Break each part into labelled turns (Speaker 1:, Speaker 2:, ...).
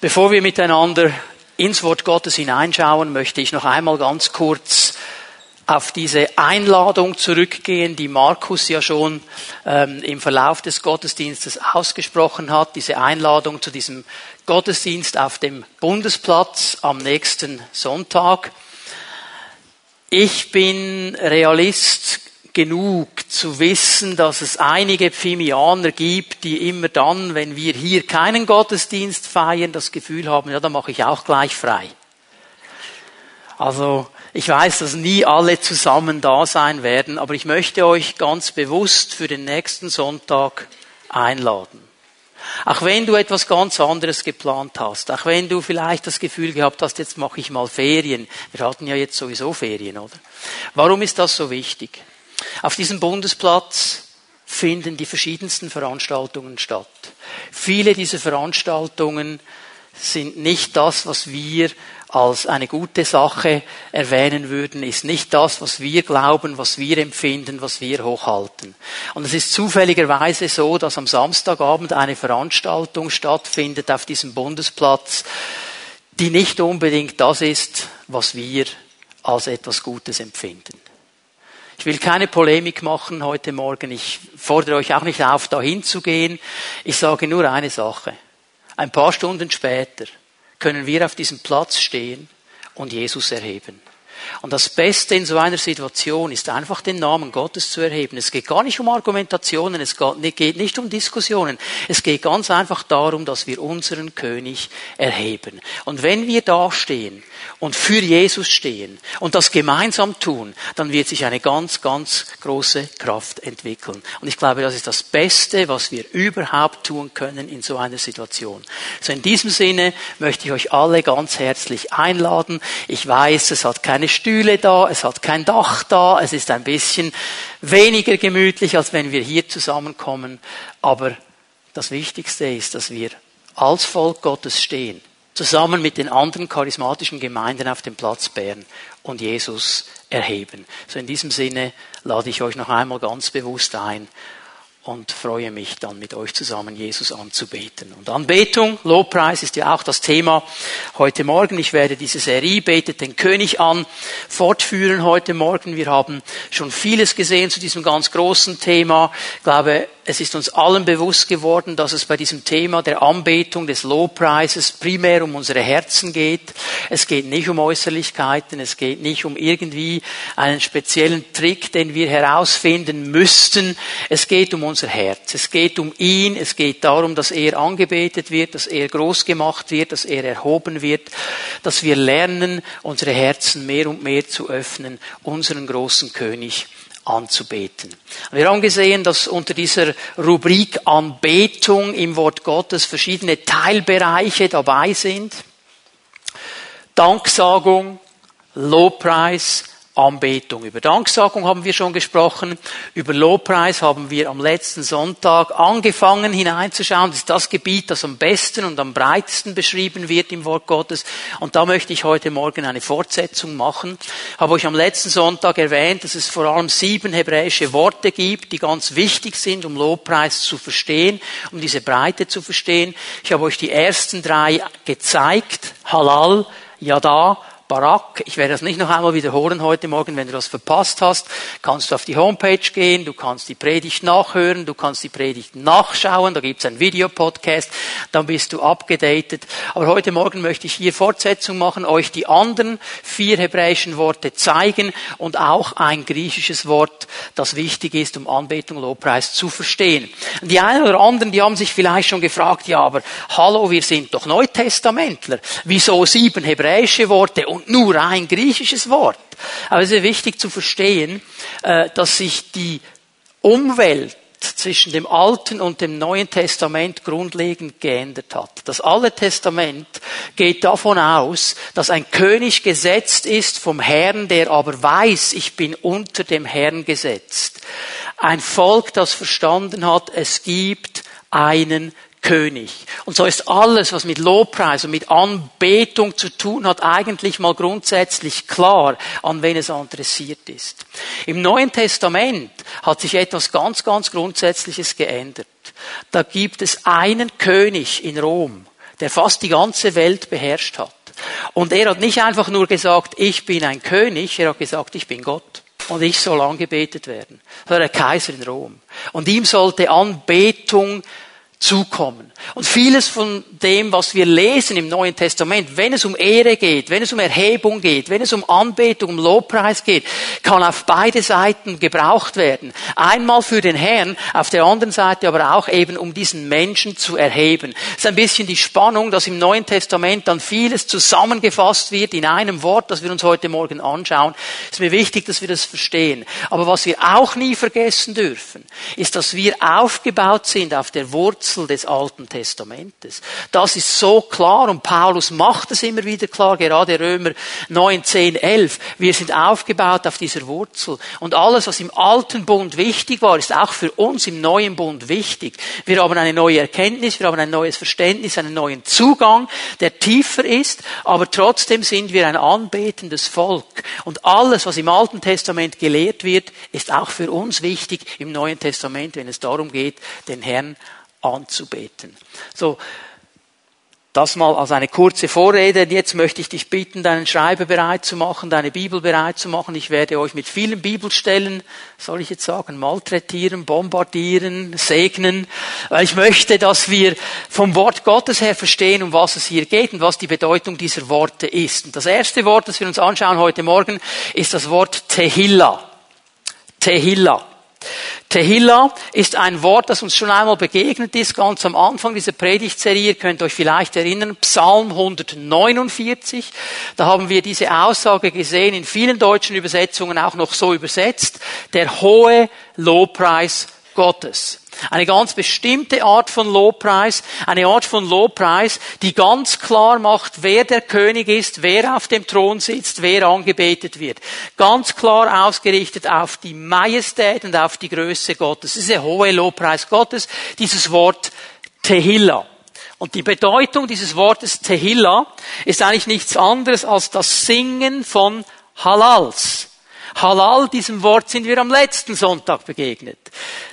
Speaker 1: Bevor wir miteinander ins Wort Gottes hineinschauen, möchte ich noch einmal ganz kurz auf diese Einladung zurückgehen, die Markus ja schon ähm, im Verlauf des Gottesdienstes ausgesprochen hat, diese Einladung zu diesem Gottesdienst auf dem Bundesplatz am nächsten Sonntag. Ich bin Realist genug zu wissen, dass es einige Pfimianer gibt, die immer dann, wenn wir hier keinen Gottesdienst feiern, das Gefühl haben, ja, dann mache ich auch gleich frei. Also ich weiß, dass nie alle zusammen da sein werden, aber ich möchte euch ganz bewusst für den nächsten Sonntag einladen. Auch wenn du etwas ganz anderes geplant hast, auch wenn du vielleicht das Gefühl gehabt hast, jetzt mache ich mal Ferien. Wir hatten ja jetzt sowieso Ferien, oder? Warum ist das so wichtig? Auf diesem Bundesplatz finden die verschiedensten Veranstaltungen statt. Viele dieser Veranstaltungen sind nicht das, was wir als eine gute Sache erwähnen würden, ist nicht das, was wir glauben, was wir empfinden, was wir hochhalten. Und es ist zufälligerweise so, dass am Samstagabend eine Veranstaltung stattfindet auf diesem Bundesplatz, die nicht unbedingt das ist, was wir als etwas Gutes empfinden. Ich will keine Polemik machen heute Morgen. Ich fordere euch auch nicht auf, dahin zu gehen. Ich sage nur eine Sache. Ein paar Stunden später können wir auf diesem Platz stehen und Jesus erheben. Und das Beste in so einer Situation ist einfach den Namen Gottes zu erheben. Es geht gar nicht um Argumentationen, es geht nicht um Diskussionen. Es geht ganz einfach darum, dass wir unseren König erheben. Und wenn wir da stehen und für Jesus stehen und das gemeinsam tun, dann wird sich eine ganz, ganz große Kraft entwickeln. Und ich glaube, das ist das Beste, was wir überhaupt tun können in so einer Situation. So in diesem Sinne möchte ich euch alle ganz herzlich einladen. Ich weiß, es hat keine Stühle da, es hat kein Dach da, es ist ein bisschen weniger gemütlich, als wenn wir hier zusammenkommen. Aber das Wichtigste ist, dass wir als Volk Gottes stehen, zusammen mit den anderen charismatischen Gemeinden auf dem Platz Bern und Jesus erheben. So in diesem Sinne lade ich euch noch einmal ganz bewusst ein, und freue mich dann mit euch zusammen Jesus anzubeten. Und Anbetung, Lobpreis ist ja auch das Thema heute Morgen. Ich werde diese Serie Betet den König an fortführen heute Morgen. Wir haben schon vieles gesehen zu diesem ganz großen Thema. Ich glaube, es ist uns allen bewusst geworden, dass es bei diesem Thema der Anbetung, des Lobpreises primär um unsere Herzen geht. Es geht nicht um Äußerlichkeiten, es geht nicht um irgendwie einen speziellen Trick, den wir herausfinden müssten. Es geht um unser Herz. Es geht um ihn. Es geht darum, dass er angebetet wird, dass er groß gemacht wird, dass er erhoben wird, dass wir lernen, unsere Herzen mehr und mehr zu öffnen, unseren großen König anzubeten. Wir haben gesehen, dass unter dieser Rubrik Anbetung im Wort Gottes verschiedene Teilbereiche dabei sind. Danksagung, Lobpreis, Anbetung. Über Danksagung haben wir schon gesprochen. Über Lobpreis haben wir am letzten Sonntag angefangen hineinzuschauen. Das ist das Gebiet, das am besten und am breitesten beschrieben wird im Wort Gottes. Und da möchte ich heute Morgen eine Fortsetzung machen. Ich habe euch am letzten Sonntag erwähnt, dass es vor allem sieben hebräische Worte gibt, die ganz wichtig sind, um Lobpreis zu verstehen, um diese Breite zu verstehen. Ich habe euch die ersten drei gezeigt. Halal, Yada Barak. Ich werde das nicht noch einmal wiederholen heute Morgen. Wenn du das verpasst hast, kannst du auf die Homepage gehen, du kannst die Predigt nachhören, du kannst die Predigt nachschauen, da gibt's ein Videopodcast, dann bist du abgedatet. Aber heute Morgen möchte ich hier Fortsetzung machen, euch die anderen vier hebräischen Worte zeigen und auch ein griechisches Wort, das wichtig ist, um Anbetung, Lobpreis zu verstehen. Die einen oder anderen, die haben sich vielleicht schon gefragt, ja, aber hallo, wir sind doch Neutestamentler. Wieso sieben hebräische Worte und nur ein griechisches Wort. Aber es ist wichtig zu verstehen, äh, dass sich die Umwelt zwischen dem Alten und dem Neuen Testament grundlegend geändert hat. Das Alte Testament geht davon aus, dass ein König gesetzt ist vom Herrn, der aber weiß, ich bin unter dem Herrn gesetzt. Ein Volk, das verstanden hat, es gibt einen König. Und so ist alles, was mit Lobpreis und mit Anbetung zu tun hat, eigentlich mal grundsätzlich klar, an wen es adressiert ist. Im Neuen Testament hat sich etwas ganz, ganz Grundsätzliches geändert. Da gibt es einen König in Rom, der fast die ganze Welt beherrscht hat. Und er hat nicht einfach nur gesagt, ich bin ein König, er hat gesagt, ich bin Gott. Und ich soll angebetet werden. Das war der Kaiser in Rom. Und ihm sollte Anbetung zukommen. Und vieles von dem, was wir lesen im Neuen Testament, wenn es um Ehre geht, wenn es um Erhebung geht, wenn es um Anbetung, um Lobpreis geht, kann auf beide Seiten gebraucht werden. Einmal für den Herrn, auf der anderen Seite aber auch eben, um diesen Menschen zu erheben. Das ist ein bisschen die Spannung, dass im Neuen Testament dann vieles zusammengefasst wird in einem Wort, das wir uns heute Morgen anschauen. Ist mir wichtig, dass wir das verstehen. Aber was wir auch nie vergessen dürfen, ist, dass wir aufgebaut sind auf der Wurzel Wurzel des Alten Testamentes. Das ist so klar und Paulus macht es immer wieder klar, gerade Römer 9, 10, 11. Wir sind aufgebaut auf dieser Wurzel. Und alles, was im Alten Bund wichtig war, ist auch für uns im Neuen Bund wichtig. Wir haben eine neue Erkenntnis, wir haben ein neues Verständnis, einen neuen Zugang, der tiefer ist, aber trotzdem sind wir ein anbetendes Volk. Und alles, was im Alten Testament gelehrt wird, ist auch für uns wichtig im Neuen Testament, wenn es darum geht, den Herrn anzubeten. So, das mal als eine kurze Vorrede. Jetzt möchte ich dich bitten, deinen Schreiber bereit zu machen, deine Bibel bereit zu machen. Ich werde euch mit vielen Bibelstellen, soll ich jetzt sagen, malträtieren, bombardieren, segnen, weil ich möchte, dass wir vom Wort Gottes her verstehen, um was es hier geht und was die Bedeutung dieser Worte ist. Und das erste Wort, das wir uns anschauen heute Morgen, ist das Wort Tehilla. Tehilla. Tehillah ist ein Wort, das uns schon einmal begegnet ist, ganz am Anfang dieser Predigtserie. Ihr könnt euch vielleicht erinnern, Psalm 149. Da haben wir diese Aussage gesehen, in vielen deutschen Übersetzungen auch noch so übersetzt. Der hohe Lobpreis Gottes. Eine ganz bestimmte Art von Lobpreis, eine Art von Lobpreis, die ganz klar macht, wer der König ist, wer auf dem Thron sitzt, wer angebetet wird. Ganz klar ausgerichtet auf die Majestät und auf die Größe Gottes. Das ist der hohe Lobpreis Gottes, dieses Wort Tehillah. Und die Bedeutung dieses Wortes Tehillah ist eigentlich nichts anderes als das Singen von Halals. Halal, diesem Wort sind wir am letzten Sonntag begegnet.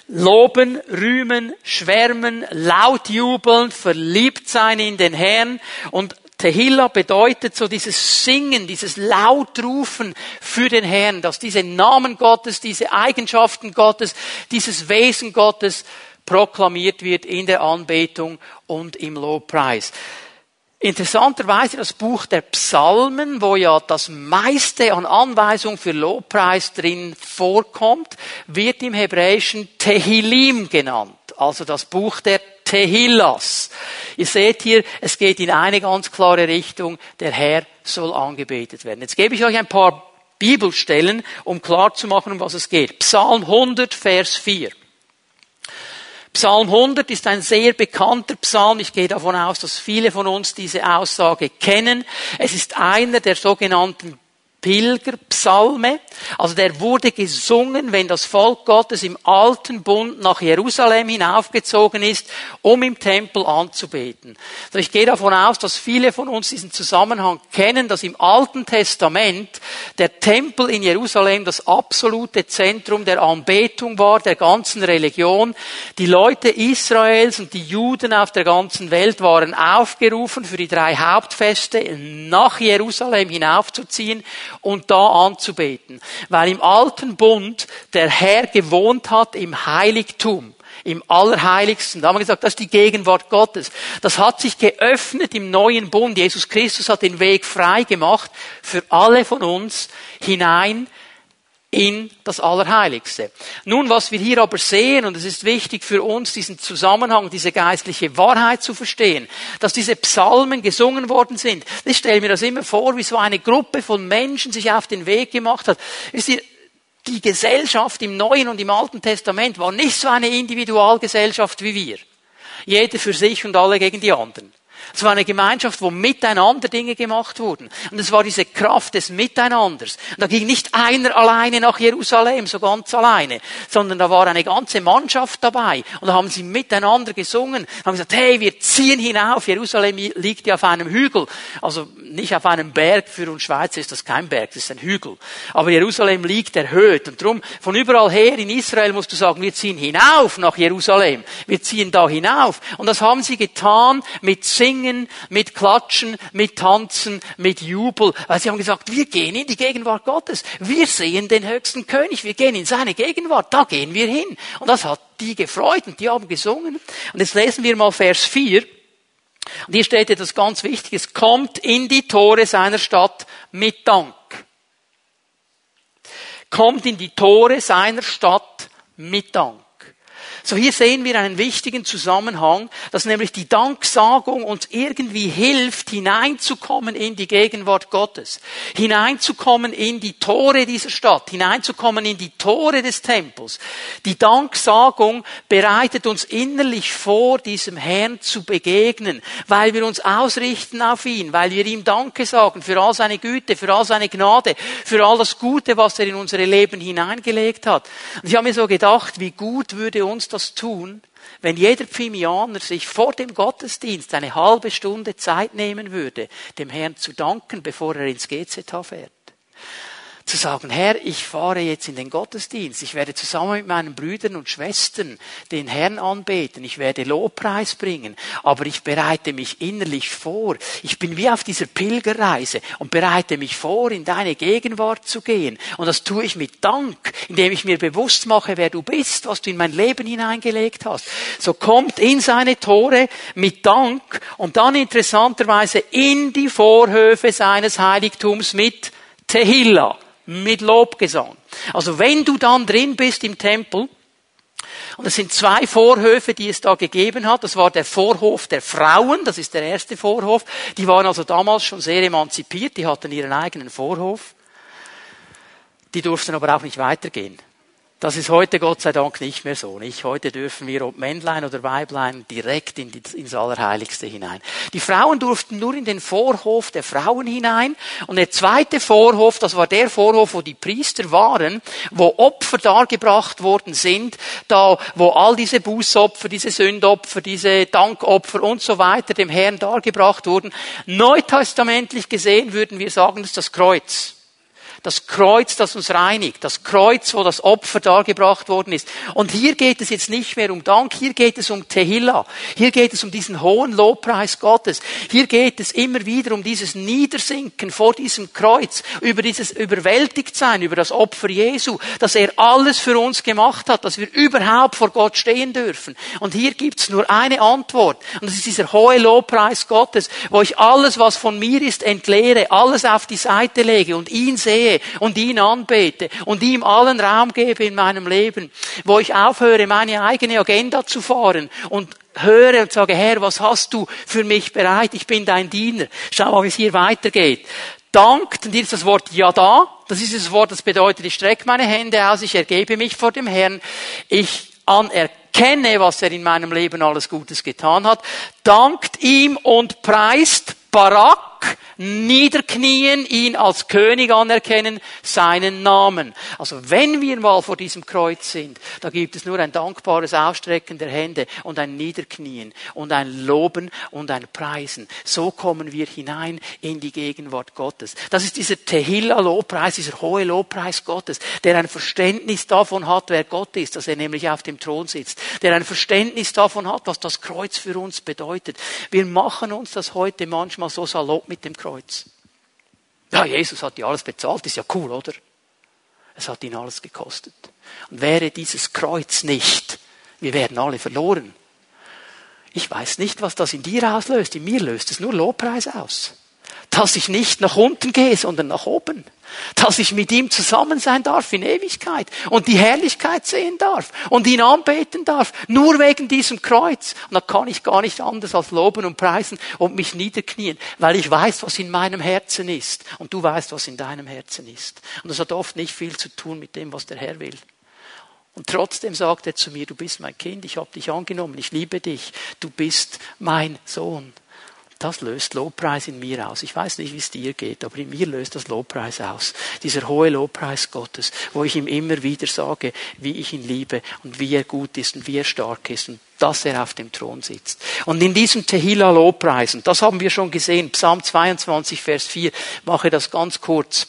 Speaker 1: Loben, rühmen, schwärmen, laut jubeln, verliebt sein in den Herrn und Tehillah bedeutet so dieses Singen, dieses Lautrufen für den Herrn, dass diese Namen Gottes, diese Eigenschaften Gottes, dieses Wesen Gottes proklamiert wird in der Anbetung und im Lobpreis. Interessanterweise das Buch der Psalmen, wo ja das meiste an Anweisungen für Lobpreis drin vorkommt, wird im Hebräischen Tehillim genannt, also das Buch der Tehillas. Ihr seht hier, es geht in eine ganz klare Richtung, der Herr soll angebetet werden. Jetzt gebe ich euch ein paar Bibelstellen, um klarzumachen, um was es geht. Psalm 100, Vers 4. Psalm 100 ist ein sehr bekannter Psalm. Ich gehe davon aus, dass viele von uns diese Aussage kennen. Es ist einer der sogenannten Pilgerpsalme. Also der wurde gesungen, wenn das Volk Gottes im alten Bund nach Jerusalem hinaufgezogen ist, um im Tempel anzubeten. Also ich gehe davon aus, dass viele von uns diesen Zusammenhang kennen, dass im Alten Testament der Tempel in Jerusalem das absolute Zentrum der Anbetung war, der ganzen Religion. Die Leute Israels und die Juden auf der ganzen Welt waren aufgerufen, für die drei Hauptfeste nach Jerusalem hinaufzuziehen und da anzubeten. Weil im alten Bund der Herr gewohnt hat im Heiligtum im Allerheiligsten. Da haben wir gesagt, das ist die Gegenwart Gottes. Das hat sich geöffnet im neuen Bund. Jesus Christus hat den Weg frei gemacht für alle von uns hinein in das Allerheiligste. Nun, was wir hier aber sehen, und es ist wichtig für uns, diesen Zusammenhang, diese geistliche Wahrheit zu verstehen, dass diese Psalmen gesungen worden sind. Ich stelle mir das immer vor, wie so eine Gruppe von Menschen sich auf den Weg gemacht hat. Die Gesellschaft im Neuen und im Alten Testament war nicht so eine Individualgesellschaft wie wir. Jeder für sich und alle gegen die anderen. Es war eine Gemeinschaft, wo miteinander Dinge gemacht wurden. Und es war diese Kraft des Miteinanders. Und da ging nicht einer alleine nach Jerusalem, so ganz alleine, sondern da war eine ganze Mannschaft dabei. Und da haben sie miteinander gesungen, haben gesagt, hey, wir ziehen hinauf. Jerusalem liegt ja auf einem Hügel. Also nicht auf einem Berg. Für uns Schweizer ist das kein Berg, das ist ein Hügel. Aber Jerusalem liegt erhöht. Und darum, von überall her in Israel musst du sagen, wir ziehen hinauf nach Jerusalem. Wir ziehen da hinauf. Und das haben sie getan mit Singen Singen, mit Klatschen, mit Tanzen, mit Jubel, weil sie haben gesagt, wir gehen in die Gegenwart Gottes. Wir sehen den höchsten König, wir gehen in seine Gegenwart, da gehen wir hin. Und das hat die gefreut und die haben gesungen. Und jetzt lesen wir mal Vers 4. Und hier steht etwas ganz Wichtiges. Kommt in die Tore seiner Stadt mit Dank. Kommt in die Tore seiner Stadt mit Dank. So hier sehen wir einen wichtigen Zusammenhang, dass nämlich die Danksagung uns irgendwie hilft, hineinzukommen in die Gegenwart Gottes, hineinzukommen in die Tore dieser Stadt, hineinzukommen in die Tore des Tempels. Die Danksagung bereitet uns innerlich vor, diesem Herrn zu begegnen, weil wir uns ausrichten auf ihn, weil wir ihm Danke sagen für all seine Güte, für all seine Gnade, für all das Gute, was er in unsere Leben hineingelegt hat. Und ich habe mir so gedacht, wie gut würde uns das tun, wenn jeder Pfimianer sich vor dem Gottesdienst eine halbe Stunde Zeit nehmen würde, dem Herrn zu danken, bevor er ins GZH fährt zu sagen, Herr, ich fahre jetzt in den Gottesdienst, ich werde zusammen mit meinen Brüdern und Schwestern den Herrn anbeten, ich werde Lobpreis bringen, aber ich bereite mich innerlich vor. Ich bin wie auf dieser Pilgerreise und bereite mich vor, in deine Gegenwart zu gehen. Und das tue ich mit Dank, indem ich mir bewusst mache, wer du bist, was du in mein Leben hineingelegt hast. So kommt in seine Tore mit Dank und dann interessanterweise in die Vorhöfe seines Heiligtums mit Tehillah mit Lobgesang. Also wenn du dann drin bist im Tempel, und es sind zwei Vorhöfe, die es da gegeben hat. Das war der Vorhof der Frauen, das ist der erste Vorhof. Die waren also damals schon sehr emanzipiert, die hatten ihren eigenen Vorhof. Die durften aber auch nicht weitergehen. Das ist heute Gott sei Dank nicht mehr so. Nicht? Heute dürfen wir, ob Männlein oder Weiblein, direkt in die, ins Allerheiligste hinein. Die Frauen durften nur in den Vorhof der Frauen hinein. Und der zweite Vorhof, das war der Vorhof, wo die Priester waren, wo Opfer dargebracht worden sind, da, wo all diese Bußopfer, diese Sündopfer, diese Dankopfer und so weiter dem Herrn dargebracht wurden. Neutestamentlich gesehen würden wir sagen, das ist das Kreuz das Kreuz, das uns reinigt, das Kreuz, wo das Opfer dargebracht worden ist. Und hier geht es jetzt nicht mehr um Dank, hier geht es um Tehillah, hier geht es um diesen hohen Lobpreis Gottes, hier geht es immer wieder um dieses Niedersinken vor diesem Kreuz, über dieses Überwältigtsein, über das Opfer Jesu, dass er alles für uns gemacht hat, dass wir überhaupt vor Gott stehen dürfen. Und hier gibt's nur eine Antwort, und das ist dieser hohe Lobpreis Gottes, wo ich alles, was von mir ist, entleere, alles auf die Seite lege und ihn sehe, und ihn anbete und ihm allen Raum gebe in meinem Leben, wo ich aufhöre, meine eigene Agenda zu fahren und höre und sage, Herr, was hast du für mich bereit? Ich bin dein Diener. Schau mal, wie es hier weitergeht. Dankt, und hier ist das Wort ja da. Das ist das Wort, das bedeutet, ich strecke meine Hände aus, ich ergebe mich vor dem Herrn. Ich anerkenne, was er in meinem Leben alles Gutes getan hat. Dankt ihm und preist Barak, niederknien, ihn als König anerkennen, seinen Namen. Also wenn wir mal vor diesem Kreuz sind, da gibt es nur ein dankbares Ausstrecken der Hände und ein Niederknien und ein Loben und ein Preisen. So kommen wir hinein in die Gegenwart Gottes. Das ist dieser Tehillah-Lobpreis, dieser hohe Lobpreis Gottes, der ein Verständnis davon hat, wer Gott ist, dass er nämlich auf dem Thron sitzt, der ein Verständnis davon hat, was das Kreuz für uns bedeutet. Wir machen uns das heute manchmal so salopp mit dem Kreuz. Ja, Jesus hat ja alles bezahlt, ist ja cool, oder? Es hat ihn alles gekostet. Und wäre dieses Kreuz nicht, wir wären alle verloren. Ich weiß nicht, was das in dir auslöst. In mir löst es nur Lobpreis aus dass ich nicht nach unten gehe, sondern nach oben. Dass ich mit ihm zusammen sein darf in Ewigkeit und die Herrlichkeit sehen darf und ihn anbeten darf, nur wegen diesem Kreuz. Und da kann ich gar nicht anders als loben und preisen und mich niederknien, weil ich weiß, was in meinem Herzen ist und du weißt, was in deinem Herzen ist. Und das hat oft nicht viel zu tun mit dem, was der Herr will. Und trotzdem sagt er zu mir, du bist mein Kind, ich habe dich angenommen, ich liebe dich, du bist mein Sohn. Das löst Lobpreis in mir aus. Ich weiß nicht, wie es dir geht, aber in mir löst das Lobpreis aus. Dieser hohe Lobpreis Gottes, wo ich ihm immer wieder sage, wie ich ihn liebe und wie er gut ist und wie er stark ist und dass er auf dem Thron sitzt. Und in diesem Tehillah Lobpreis, und das haben wir schon gesehen, Psalm 22, Vers 4, mache das ganz kurz.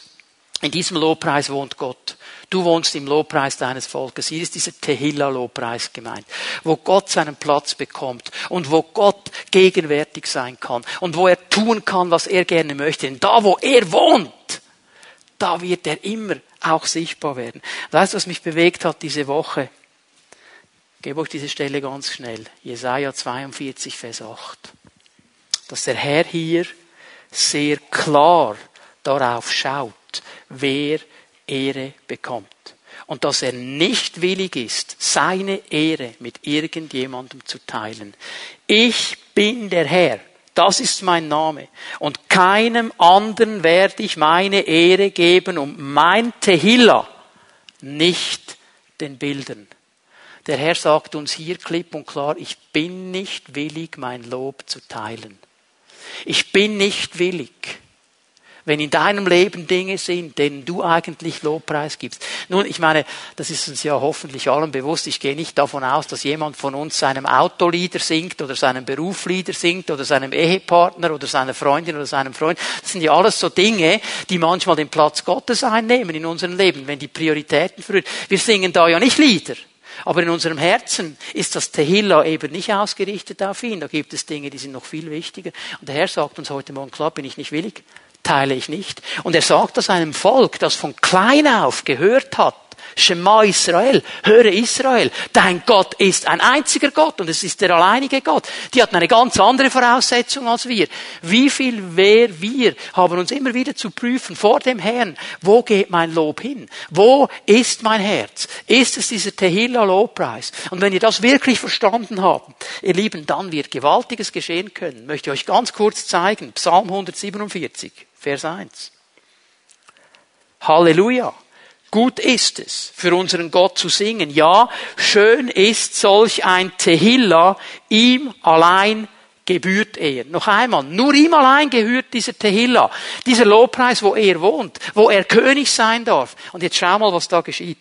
Speaker 1: In diesem Lobpreis wohnt Gott. Du wohnst im Lobpreis deines Volkes. Hier ist dieser Tehillah-Lobpreis gemeint, wo Gott seinen Platz bekommt und wo Gott gegenwärtig sein kann und wo er tun kann, was er gerne möchte. Denn da, wo er wohnt, da wird er immer auch sichtbar werden. Weißt du, was mich bewegt hat diese Woche? Ich gebe euch diese Stelle ganz schnell. Jesaja 42, Vers 8. Dass der Herr hier sehr klar darauf schaut, wer Ehre bekommt. Und dass er nicht willig ist, seine Ehre mit irgendjemandem zu teilen. Ich bin der Herr. Das ist mein Name. Und keinem anderen werde ich meine Ehre geben um mein Tehillah, nicht den Bildern. Der Herr sagt uns hier klipp und klar, ich bin nicht willig, mein Lob zu teilen. Ich bin nicht willig wenn in deinem Leben Dinge sind, denen du eigentlich Lobpreis gibst. Nun, ich meine, das ist uns ja hoffentlich allen bewusst. Ich gehe nicht davon aus, dass jemand von uns seinem Autolieder singt oder seinem Berufslieder singt oder seinem Ehepartner oder seiner Freundin oder seinem Freund. Das sind ja alles so Dinge, die manchmal den Platz Gottes einnehmen in unserem Leben, wenn die Prioritäten früher. Wir singen da ja nicht Lieder. Aber in unserem Herzen ist das Tehillah eben nicht ausgerichtet auf ihn. Da gibt es Dinge, die sind noch viel wichtiger. Und der Herr sagt uns heute Morgen, klar bin ich nicht willig, teile ich nicht. Und er sagt das einem Volk, das von klein auf gehört hat, Shema Israel, höre Israel, dein Gott ist ein einziger Gott und es ist der alleinige Gott. Die hatten eine ganz andere Voraussetzung als wir. Wie viel wer wir haben uns immer wieder zu prüfen vor dem Herrn, wo geht mein Lob hin? Wo ist mein Herz? Ist es dieser Tehillah Lobpreis? Und wenn ihr das wirklich verstanden habt, ihr Lieben, dann wird Gewaltiges geschehen können. Möchte ich euch ganz kurz zeigen. Psalm 147. Vers 1. Halleluja. Gut ist es, für unseren Gott zu singen. Ja, schön ist solch ein Tehillah, ihm allein gebührt er. Noch einmal, nur ihm allein gehört dieser Tehillah, dieser Lobpreis, wo er wohnt, wo er König sein darf. Und jetzt schau mal, was da geschieht.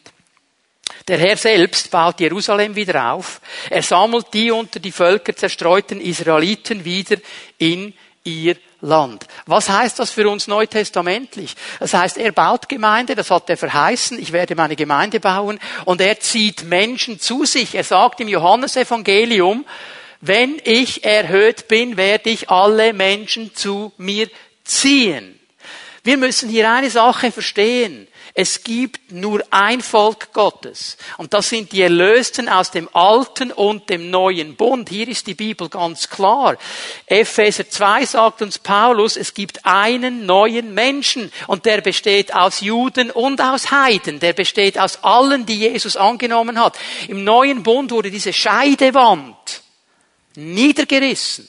Speaker 1: Der Herr selbst baut Jerusalem wieder auf. Er sammelt die unter die Völker zerstreuten Israeliten wieder in ihr Land. Was heißt das für uns neutestamentlich? Das heißt, er baut Gemeinde, das hat er verheißen, ich werde meine Gemeinde bauen und er zieht Menschen zu sich. Er sagt im Johannesevangelium, wenn ich erhöht bin, werde ich alle Menschen zu mir ziehen. Wir müssen hier eine Sache verstehen. Es gibt nur ein Volk Gottes. Und das sind die Erlösten aus dem alten und dem neuen Bund. Hier ist die Bibel ganz klar. Epheser 2 sagt uns Paulus, es gibt einen neuen Menschen. Und der besteht aus Juden und aus Heiden. Der besteht aus allen, die Jesus angenommen hat. Im neuen Bund wurde diese Scheidewand niedergerissen.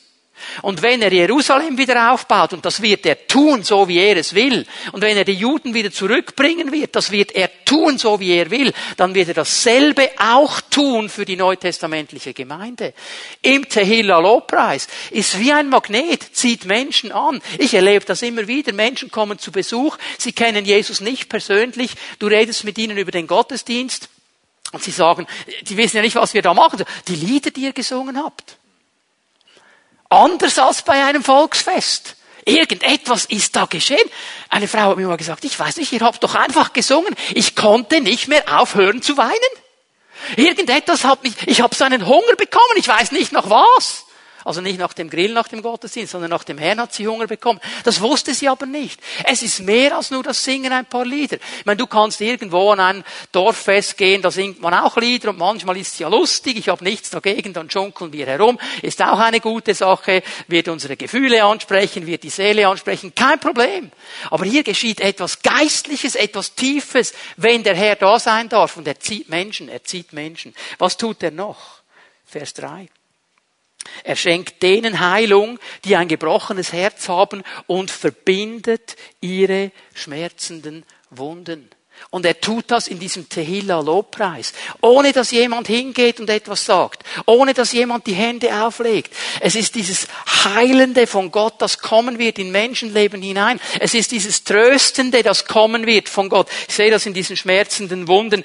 Speaker 1: Und wenn er Jerusalem wieder aufbaut, und das wird er tun, so wie er es will, und wenn er die Juden wieder zurückbringen wird, das wird er tun, so wie er will, dann wird er dasselbe auch tun für die neutestamentliche Gemeinde. Im Tehillah Lobpreis ist wie ein Magnet, zieht Menschen an. Ich erlebe das immer wieder. Menschen kommen zu Besuch, sie kennen Jesus nicht persönlich, du redest mit ihnen über den Gottesdienst, und sie sagen, die wissen ja nicht, was wir da machen. Die Lieder, die ihr gesungen habt. Anders als bei einem Volksfest. Irgendetwas ist da geschehen. Eine Frau hat mir mal gesagt, ich weiß nicht, ihr habt doch einfach gesungen. Ich konnte nicht mehr aufhören zu weinen. Irgendetwas hat mich, ich habe so einen Hunger bekommen, ich weiß nicht noch was. Also nicht nach dem Grill, nach dem Gottesdienst, sondern nach dem Herrn hat sie Hunger bekommen. Das wusste sie aber nicht. Es ist mehr als nur das Singen ein paar Lieder. Ich meine, du kannst irgendwo an ein Dorffest gehen, da singt man auch Lieder und manchmal ist es ja lustig. Ich habe nichts dagegen, dann schunkeln wir herum. Ist auch eine gute Sache, wird unsere Gefühle ansprechen, wird die Seele ansprechen, kein Problem. Aber hier geschieht etwas Geistliches, etwas Tiefes, wenn der Herr da sein darf und er zieht Menschen, er zieht Menschen. Was tut er noch? Vers 3. Er schenkt denen Heilung, die ein gebrochenes Herz haben und verbindet ihre schmerzenden Wunden. Und er tut das in diesem Tehillah Lobpreis, ohne dass jemand hingeht und etwas sagt, ohne dass jemand die Hände auflegt. Es ist dieses Heilende von Gott, das kommen wird in Menschenleben hinein. Es ist dieses Tröstende, das kommen wird von Gott. Ich sehe das in diesen schmerzenden Wunden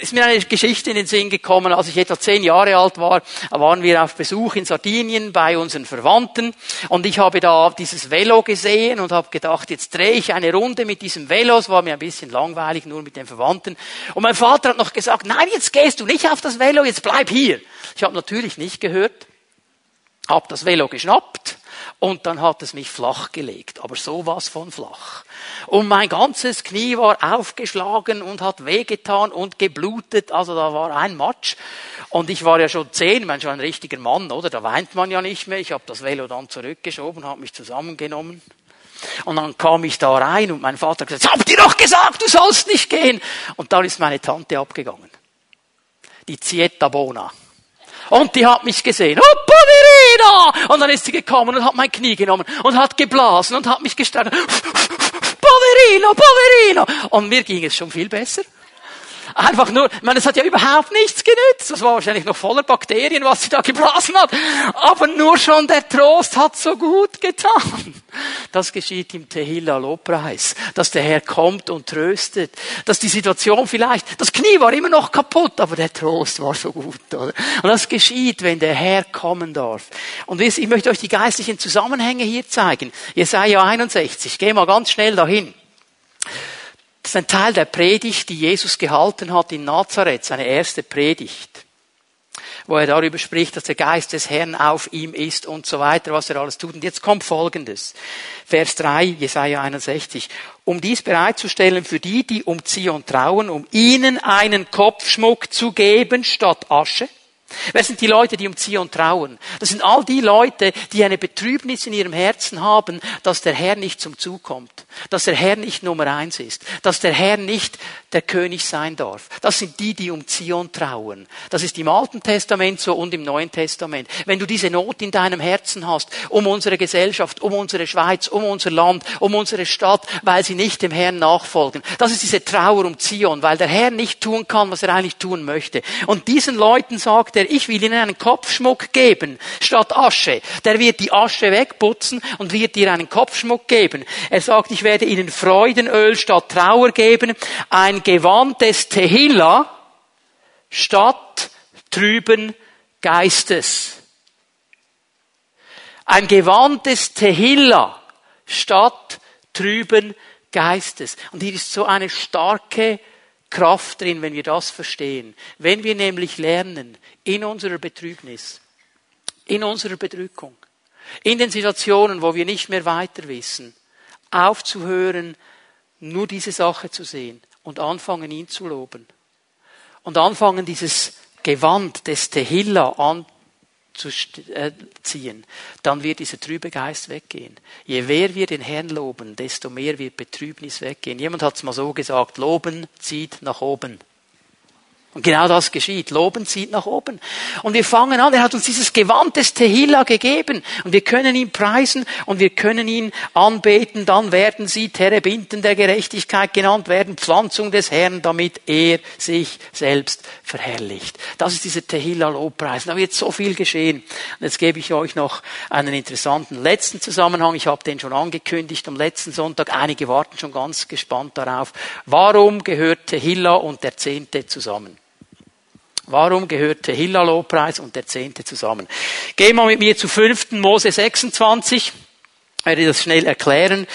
Speaker 1: ist mir eine Geschichte in den Sinn gekommen, als ich etwa zehn Jahre alt war, waren wir auf Besuch in Sardinien bei unseren Verwandten und ich habe da dieses Velo gesehen und habe gedacht, jetzt drehe ich eine Runde mit diesem Velo. Es war mir ein bisschen langweilig, nur mit den Verwandten. Und mein Vater hat noch gesagt, nein, jetzt gehst du nicht auf das Velo, jetzt bleib hier. Ich habe natürlich nicht gehört, habe das Velo geschnappt und dann hat es mich flach gelegt, aber sowas von flach. Und mein ganzes Knie war aufgeschlagen und hat wehgetan und geblutet, also da war ein Matsch. Und ich war ja schon zehn, ich meine schon ein richtiger Mann, oder? Da weint man ja nicht mehr. Ich habe das Velo dann zurückgeschoben, habe mich zusammengenommen. Und dann kam ich da rein und mein Vater hat gesagt, hab dir doch gesagt, du sollst nicht gehen. Und dann ist meine Tante abgegangen. Die Zietta Bona. Und die hat mich gesehen. Oh, Poverina! Und dann ist sie gekommen und hat mein Knie genommen und hat geblasen und hat mich gestärkt. Poverino, Poverino! Und mir ging es schon viel besser. Einfach nur, ich meine, es hat ja überhaupt nichts genützt. Das war wahrscheinlich noch voller Bakterien, was sie da geblasen hat. Aber nur schon der Trost hat so gut getan. Das geschieht im Tehillah Lobpreis, dass der Herr kommt und tröstet, dass die Situation vielleicht, das Knie war immer noch kaputt, aber der Trost war so gut, oder? Und das geschieht, wenn der Herr kommen darf. Und ich möchte euch die geistlichen Zusammenhänge hier zeigen. Jesaja 61, geh mal ganz schnell dahin. Das ist ein Teil der Predigt, die Jesus gehalten hat in Nazareth, seine erste Predigt, wo er darüber spricht, dass der Geist des Herrn auf ihm ist und so weiter, was er alles tut. Und jetzt kommt Folgendes. Vers 3, Jesaja 61. Um dies bereitzustellen für die, die um Zion trauen, um ihnen einen Kopfschmuck zu geben statt Asche Wer sind die Leute, die um Zion trauen? Das sind all die Leute, die eine Betrübnis in ihrem Herzen haben, dass der Herr nicht zum Zug kommt, dass der Herr nicht Nummer eins ist, dass der Herr nicht der König sein darf. Das sind die, die um Zion trauen. Das ist im Alten Testament so und im Neuen Testament. Wenn du diese Not in deinem Herzen hast, um unsere Gesellschaft, um unsere Schweiz, um unser Land, um unsere Stadt, weil sie nicht dem Herrn nachfolgen, das ist diese Trauer um Zion, weil der Herr nicht tun kann, was er eigentlich tun möchte. Und diesen Leuten sagt er, ich will ihnen einen Kopfschmuck geben statt Asche. Der wird die Asche wegputzen und wird dir einen Kopfschmuck geben. Er sagt, ich werde ihnen Freudenöl statt Trauer geben, ein Gewand des Tehillah statt trüben Geistes. Ein Gewand des Tehillah statt trüben Geistes. Und hier ist so eine starke Kraft drin, wenn wir das verstehen. Wenn wir nämlich lernen, in unserer Betrübnis, in unserer Bedrückung, in den Situationen, wo wir nicht mehr weiter wissen, aufzuhören, nur diese Sache zu sehen und anfangen, ihn zu loben. Und anfangen, dieses Gewand des Tehillah an zu äh, ziehen, dann wird dieser trübe Geist weggehen. Je mehr wir den Herrn loben, desto mehr wird Betrübnis weggehen. Jemand hat es mal so gesagt, loben zieht nach oben. Und genau das geschieht. Loben zieht nach oben. Und wir fangen an, er hat uns dieses Gewand des Tehillah gegeben. Und wir können ihn preisen und wir können ihn anbeten. Dann werden sie Terebinten der Gerechtigkeit genannt werden, Pflanzung des Herrn, damit er sich selbst verherrlicht. Das ist dieser Tehillah-Lobpreis. Da wird so viel geschehen. Und jetzt gebe ich euch noch einen interessanten letzten Zusammenhang. Ich habe den schon angekündigt am letzten Sonntag. Einige warten schon ganz gespannt darauf. Warum gehört Tehillah und der Zehnte zusammen? Warum gehört Tehillah Lobpreis und der Zehnte zusammen? Geh mal mit mir zu 5. Mose 26. Ich werde das schnell erklären.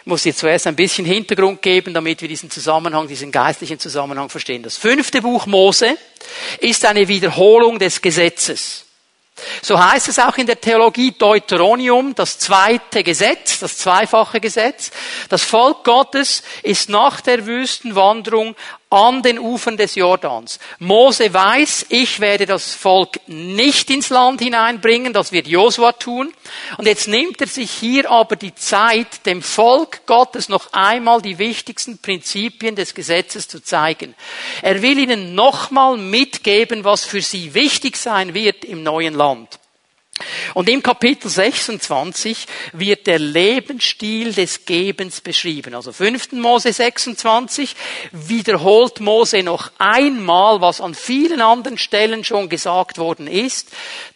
Speaker 1: Ich muss dir zuerst ein bisschen Hintergrund geben, damit wir diesen Zusammenhang, diesen geistlichen Zusammenhang verstehen. Das fünfte Buch Mose ist eine Wiederholung des Gesetzes. So heißt es auch in der Theologie Deuteronium, das zweite Gesetz, das zweifache Gesetz. Das Volk Gottes ist nach der Wüstenwanderung an den Ufern des Jordans. Mose weiß, ich werde das Volk nicht ins Land hineinbringen, das wird Josua tun. Und jetzt nimmt er sich hier aber die Zeit, dem Volk Gottes noch einmal die wichtigsten Prinzipien des Gesetzes zu zeigen. Er will ihnen nochmal mitgeben, was für sie wichtig sein wird im neuen Land. Und im Kapitel 26 wird der Lebensstil des Gebens beschrieben. Also 5. Mose 26 wiederholt Mose noch einmal, was an vielen anderen Stellen schon gesagt worden ist,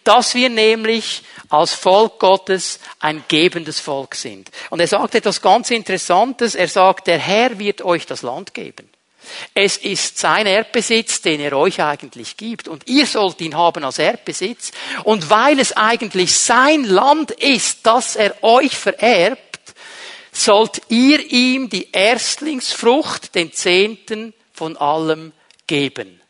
Speaker 1: dass wir nämlich als Volk Gottes ein gebendes Volk sind. Und er sagt etwas ganz Interessantes. Er sagt, der Herr wird euch das Land geben. Es ist sein Erbbesitz, den er euch eigentlich gibt. Und ihr sollt ihn haben als Erbbesitz. Und weil es eigentlich sein Land ist, das er euch vererbt, sollt ihr ihm die Erstlingsfrucht, den Zehnten von allem geben.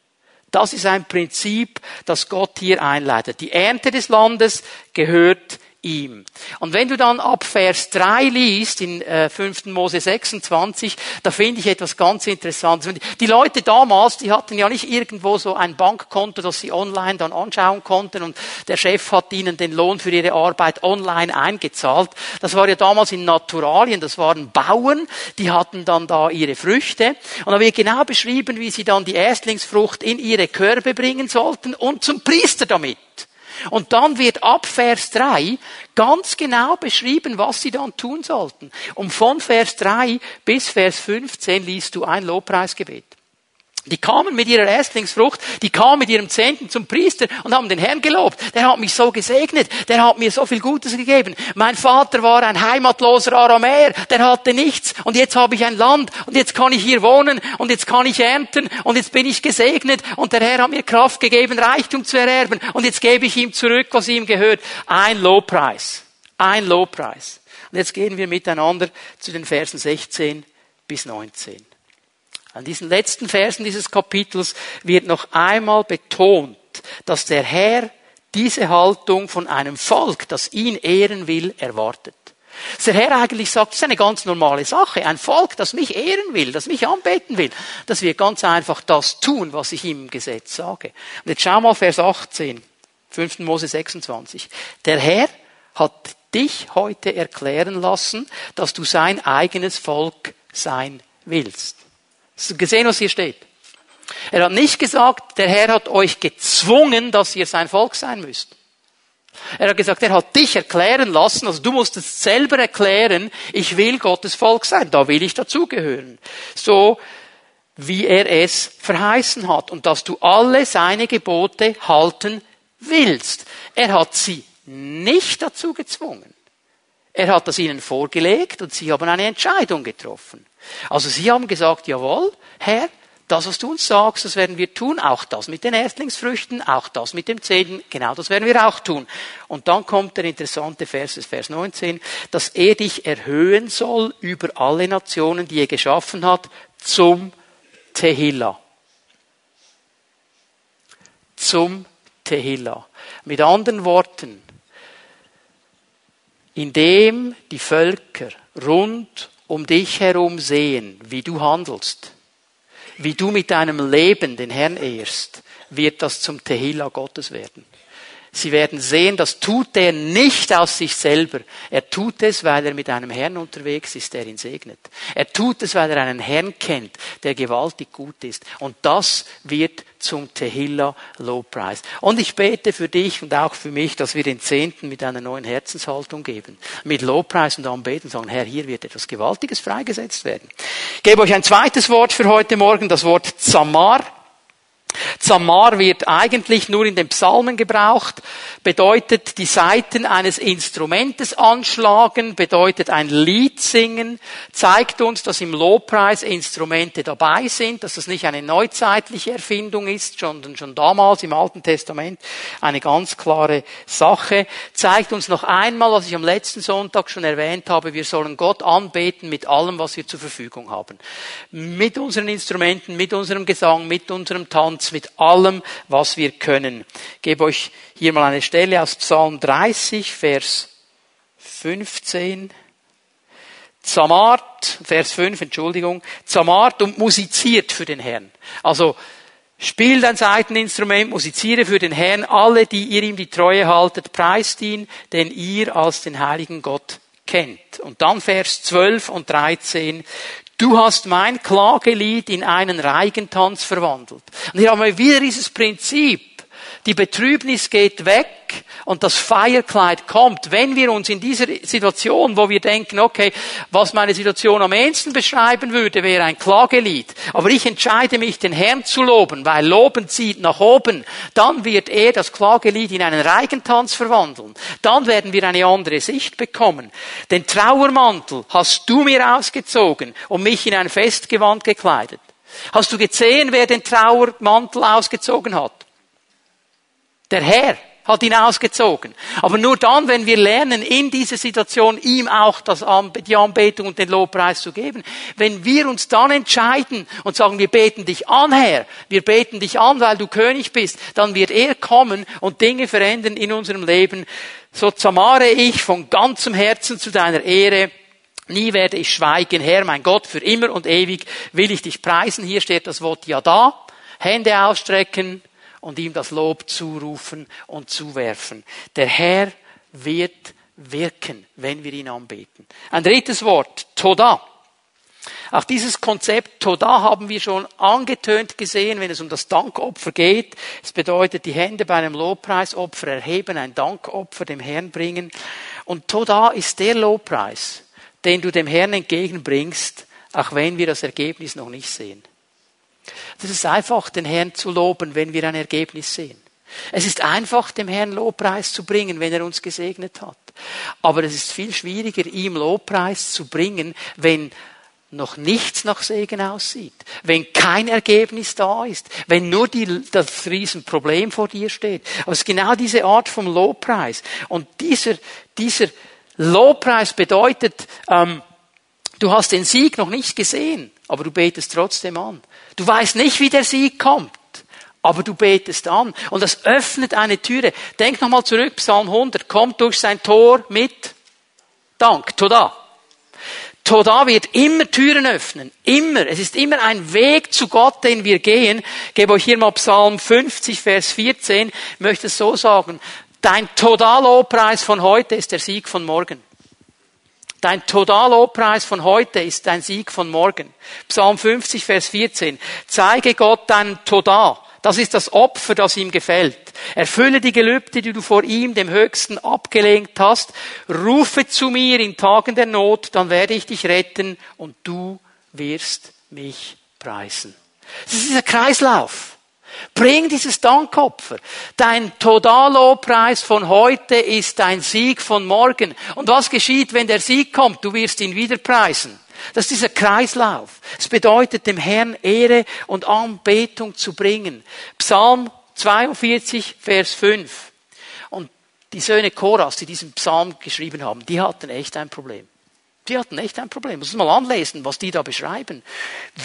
Speaker 1: Das ist ein Prinzip, das Gott hier einleitet. Die Ernte des Landes gehört ihm. Und wenn du dann ab Vers 3 liest, in äh, 5. Mose 26, da finde ich etwas ganz Interessantes. Die Leute damals, die hatten ja nicht irgendwo so ein Bankkonto, das sie online dann anschauen konnten und der Chef hat ihnen den Lohn für ihre Arbeit online eingezahlt. Das war ja damals in Naturalien, das waren Bauern, die hatten dann da ihre Früchte. Und da wird genau beschrieben, wie sie dann die Erstlingsfrucht in ihre Körbe bringen sollten und zum Priester damit. Und dann wird ab Vers 3 ganz genau beschrieben, was sie dann tun sollten. Und von Vers 3 bis Vers 15 liest du ein Lobpreisgebet. Die kamen mit ihrer Erstlingsfrucht, die kamen mit ihrem Zehnten zum Priester und haben den Herrn gelobt. Der hat mich so gesegnet, der hat mir so viel Gutes gegeben. Mein Vater war ein heimatloser Aramäer, der hatte nichts und jetzt habe ich ein Land und jetzt kann ich hier wohnen und jetzt kann ich ernten und jetzt bin ich gesegnet und der Herr hat mir Kraft gegeben, Reichtum zu ererben und jetzt gebe ich ihm zurück, was ihm gehört. Ein Lobpreis. Ein Lobpreis. Und jetzt gehen wir miteinander zu den Versen 16 bis 19. An diesen letzten Versen dieses Kapitels wird noch einmal betont, dass der Herr diese Haltung von einem Volk, das ihn ehren will, erwartet. Dass der Herr eigentlich sagt, das ist eine ganz normale Sache. Ein Volk, das mich ehren will, das mich anbeten will, das wird ganz einfach das tun, was ich ihm im Gesetz sage. Und jetzt schau mal Vers 18, 5. Mose 26. Der Herr hat dich heute erklären lassen, dass du sein eigenes Volk sein willst. Gesehen, was hier steht? Er hat nicht gesagt, der Herr hat euch gezwungen, dass ihr sein Volk sein müsst. Er hat gesagt, er hat dich erklären lassen, also du musst es selber erklären, ich will Gottes Volk sein, da will ich dazugehören. So wie er es verheißen hat und dass du alle seine Gebote halten willst. Er hat sie nicht dazu gezwungen. Er hat das ihnen vorgelegt und sie haben eine Entscheidung getroffen. Also sie haben gesagt, jawohl, Herr, das, was du uns sagst, das werden wir tun, auch das mit den Erstlingsfrüchten, auch das mit dem Zehnten, genau das werden wir auch tun. Und dann kommt der interessante Vers, Vers 19, dass er dich erhöhen soll über alle Nationen, die er geschaffen hat, zum Tehillah. Zum Tehillah. Mit anderen Worten, indem die Völker rund um dich herum sehen, wie du handelst, wie du mit deinem Leben den Herrn ehrst, wird das zum Tehillah Gottes werden. Sie werden sehen, das tut er nicht aus sich selber. Er tut es, weil er mit einem Herrn unterwegs ist, der ihn segnet. Er tut es, weil er einen Herrn kennt, der gewaltig gut ist. Und das wird zum Tehillah Lobpreis. Und ich bete für dich und auch für mich, dass wir den Zehnten mit einer neuen Herzenshaltung geben. Mit Lobpreis und Anbeten sagen, Herr, hier wird etwas Gewaltiges freigesetzt werden. Ich gebe euch ein zweites Wort für heute Morgen, das Wort Zamar. Zamar wird eigentlich nur in den Psalmen gebraucht, bedeutet die Saiten eines Instrumentes anschlagen, bedeutet ein Lied singen, zeigt uns, dass im Lobpreis Instrumente dabei sind, dass das nicht eine neuzeitliche Erfindung ist, sondern schon damals im Alten Testament eine ganz klare Sache, zeigt uns noch einmal, was ich am letzten Sonntag schon erwähnt habe, wir sollen Gott anbeten mit allem, was wir zur Verfügung haben. Mit unseren Instrumenten, mit unserem Gesang, mit unserem Tanz, uns mit allem, was wir können. Ich gebe euch hier mal eine Stelle aus Psalm 30, Vers 15. Zamart, Vers 5, Entschuldigung, zamart und musiziert für den Herrn. Also, spielt ein Seiteninstrument, musiziere für den Herrn, alle, die ihr ihm die Treue haltet, preist ihn, denn ihr als den heiligen Gott kennt. Und dann Vers 12 und 13. Du hast mein Klagelied in einen Reigentanz verwandelt. Und hier haben wir wieder dieses Prinzip. Die Betrübnis geht weg und das Feierkleid kommt. Wenn wir uns in dieser Situation, wo wir denken, okay, was meine Situation am ehesten beschreiben würde, wäre ein Klagelied. Aber ich entscheide mich, den Herrn zu loben, weil Loben zieht nach oben. Dann wird er das Klagelied in einen Reigentanz verwandeln. Dann werden wir eine andere Sicht bekommen. Den Trauermantel hast du mir ausgezogen und mich in ein Festgewand gekleidet. Hast du gesehen, wer den Trauermantel ausgezogen hat? Der Herr hat ihn ausgezogen. Aber nur dann, wenn wir lernen, in dieser Situation ihm auch das, die Anbetung und den Lobpreis zu geben, wenn wir uns dann entscheiden und sagen, wir beten dich an, Herr, wir beten dich an, weil du König bist, dann wird er kommen und Dinge verändern in unserem Leben. So zamare ich von ganzem Herzen zu deiner Ehre. Nie werde ich schweigen, Herr, mein Gott, für immer und ewig will ich dich preisen. Hier steht das Wort ja da. Hände ausstrecken, und ihm das Lob zurufen und zuwerfen. Der Herr wird wirken, wenn wir ihn anbeten. Ein drittes Wort, Toda. Auch dieses Konzept Toda haben wir schon angetönt gesehen, wenn es um das Dankopfer geht. Es bedeutet, die Hände bei einem Lobpreisopfer erheben, ein Dankopfer dem Herrn bringen. Und Toda ist der Lobpreis, den du dem Herrn entgegenbringst, auch wenn wir das Ergebnis noch nicht sehen. Das ist einfach, den Herrn zu loben, wenn wir ein Ergebnis sehen. Es ist einfach, dem Herrn Lobpreis zu bringen, wenn er uns gesegnet hat. Aber es ist viel schwieriger, ihm Lobpreis zu bringen, wenn noch nichts nach Segen aussieht, wenn kein Ergebnis da ist, wenn nur die, das Riesenproblem vor dir steht. Aber es ist genau diese Art vom Lobpreis. Und dieser, dieser Lobpreis bedeutet, ähm, du hast den Sieg noch nicht gesehen, aber du betest trotzdem an. Du weißt nicht, wie der Sieg kommt, aber du betest an. Und das öffnet eine Türe. Denk nochmal zurück, Psalm 100, kommt durch sein Tor mit Dank, Toda. Toda wird immer Türen öffnen. Immer. Es ist immer ein Weg zu Gott, den wir gehen. Ich gebe euch hier mal Psalm 50, Vers 14. Ich möchte es so sagen. Dein Toda-Lobpreis von heute ist der Sieg von morgen. Dein Totallobpreis von heute ist dein Sieg von morgen. Psalm 50, Vers 14. Zeige Gott dein Toda. Das ist das Opfer, das ihm gefällt. Erfülle die Gelübde, die du vor ihm, dem Höchsten, abgelenkt hast. Rufe zu mir in Tagen der Not, dann werde ich dich retten und du wirst mich preisen. Das ist dieser Kreislauf. Bring dieses Dankopfer. Dein Totallobpreis von heute ist dein Sieg von morgen. Und was geschieht, wenn der Sieg kommt? Du wirst ihn wieder preisen. Das ist dieser Kreislauf. Es bedeutet, dem Herrn Ehre und Anbetung zu bringen. Psalm 42, Vers 5. Und die Söhne Koras, die diesen Psalm geschrieben haben, die hatten echt ein Problem. Die hatten echt ein Problem. Muss mal anlesen, was die da beschreiben.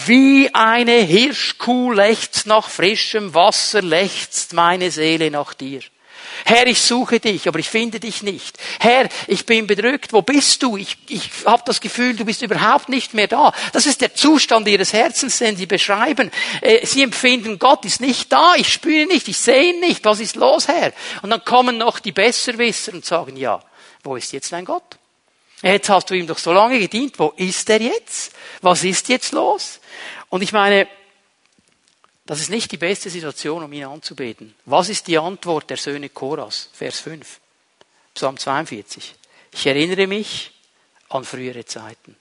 Speaker 1: Wie eine Hirschkuh lechzt nach frischem Wasser, lechzt meine Seele nach dir. Herr, ich suche dich, aber ich finde dich nicht. Herr, ich bin bedrückt. Wo bist du? Ich, ich habe das Gefühl, du bist überhaupt nicht mehr da. Das ist der Zustand ihres Herzens, den sie beschreiben. Äh, sie empfinden, Gott ist nicht da. Ich spüre nicht, ich sehe ihn nicht. Was ist los, Herr? Und dann kommen noch die Besserwisser und sagen, ja, wo ist jetzt dein Gott? Jetzt hast du ihm doch so lange gedient. Wo ist er jetzt? Was ist jetzt los? Und ich meine, das ist nicht die beste Situation, um ihn anzubeten. Was ist die Antwort der Söhne Koras? Vers 5. Psalm 42. Ich erinnere mich an frühere Zeiten.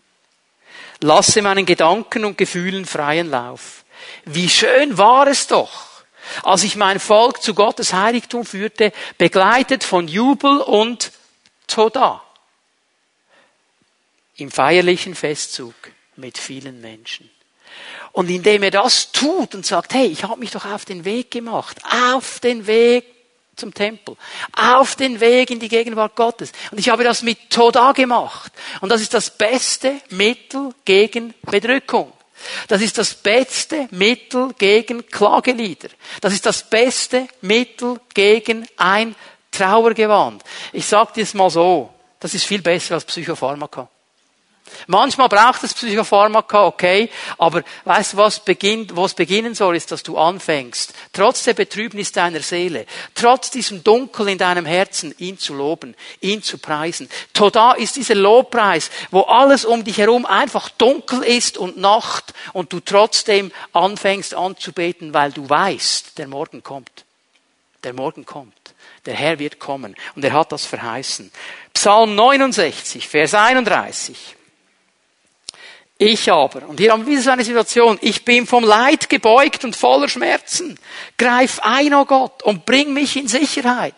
Speaker 1: Lasse meinen Gedanken und Gefühlen freien Lauf. Wie schön war es doch, als ich mein Volk zu Gottes Heiligtum führte, begleitet von Jubel und Toda im feierlichen Festzug mit vielen Menschen. Und indem er das tut und sagt, hey, ich habe mich doch auf den Weg gemacht, auf den Weg zum Tempel, auf den Weg in die Gegenwart Gottes. Und ich habe das mit Toda gemacht. Und das ist das beste Mittel gegen Bedrückung. Das ist das beste Mittel gegen Klagelieder. Das ist das beste Mittel gegen ein Trauergewand. Ich sage dir es mal so, das ist viel besser als Psychopharmaka. Manchmal braucht es Psychopharmaka, okay, aber weißt du, was beginnt, wo es beginnen soll, ist, dass du anfängst, trotz der Betrübnis deiner Seele, trotz diesem Dunkel in deinem Herzen, ihn zu loben, ihn zu preisen. Toda ist dieser Lobpreis, wo alles um dich herum einfach dunkel ist und Nacht und du trotzdem anfängst anzubeten, weil du weißt, der Morgen kommt. Der Morgen kommt. Der Herr wird kommen. Und er hat das verheißen. Psalm 69, Vers 31. Ich aber, und hier haben wir wieder so eine Situation, ich bin vom Leid gebeugt und voller Schmerzen. Greif ein, oh Gott, und bring mich in Sicherheit.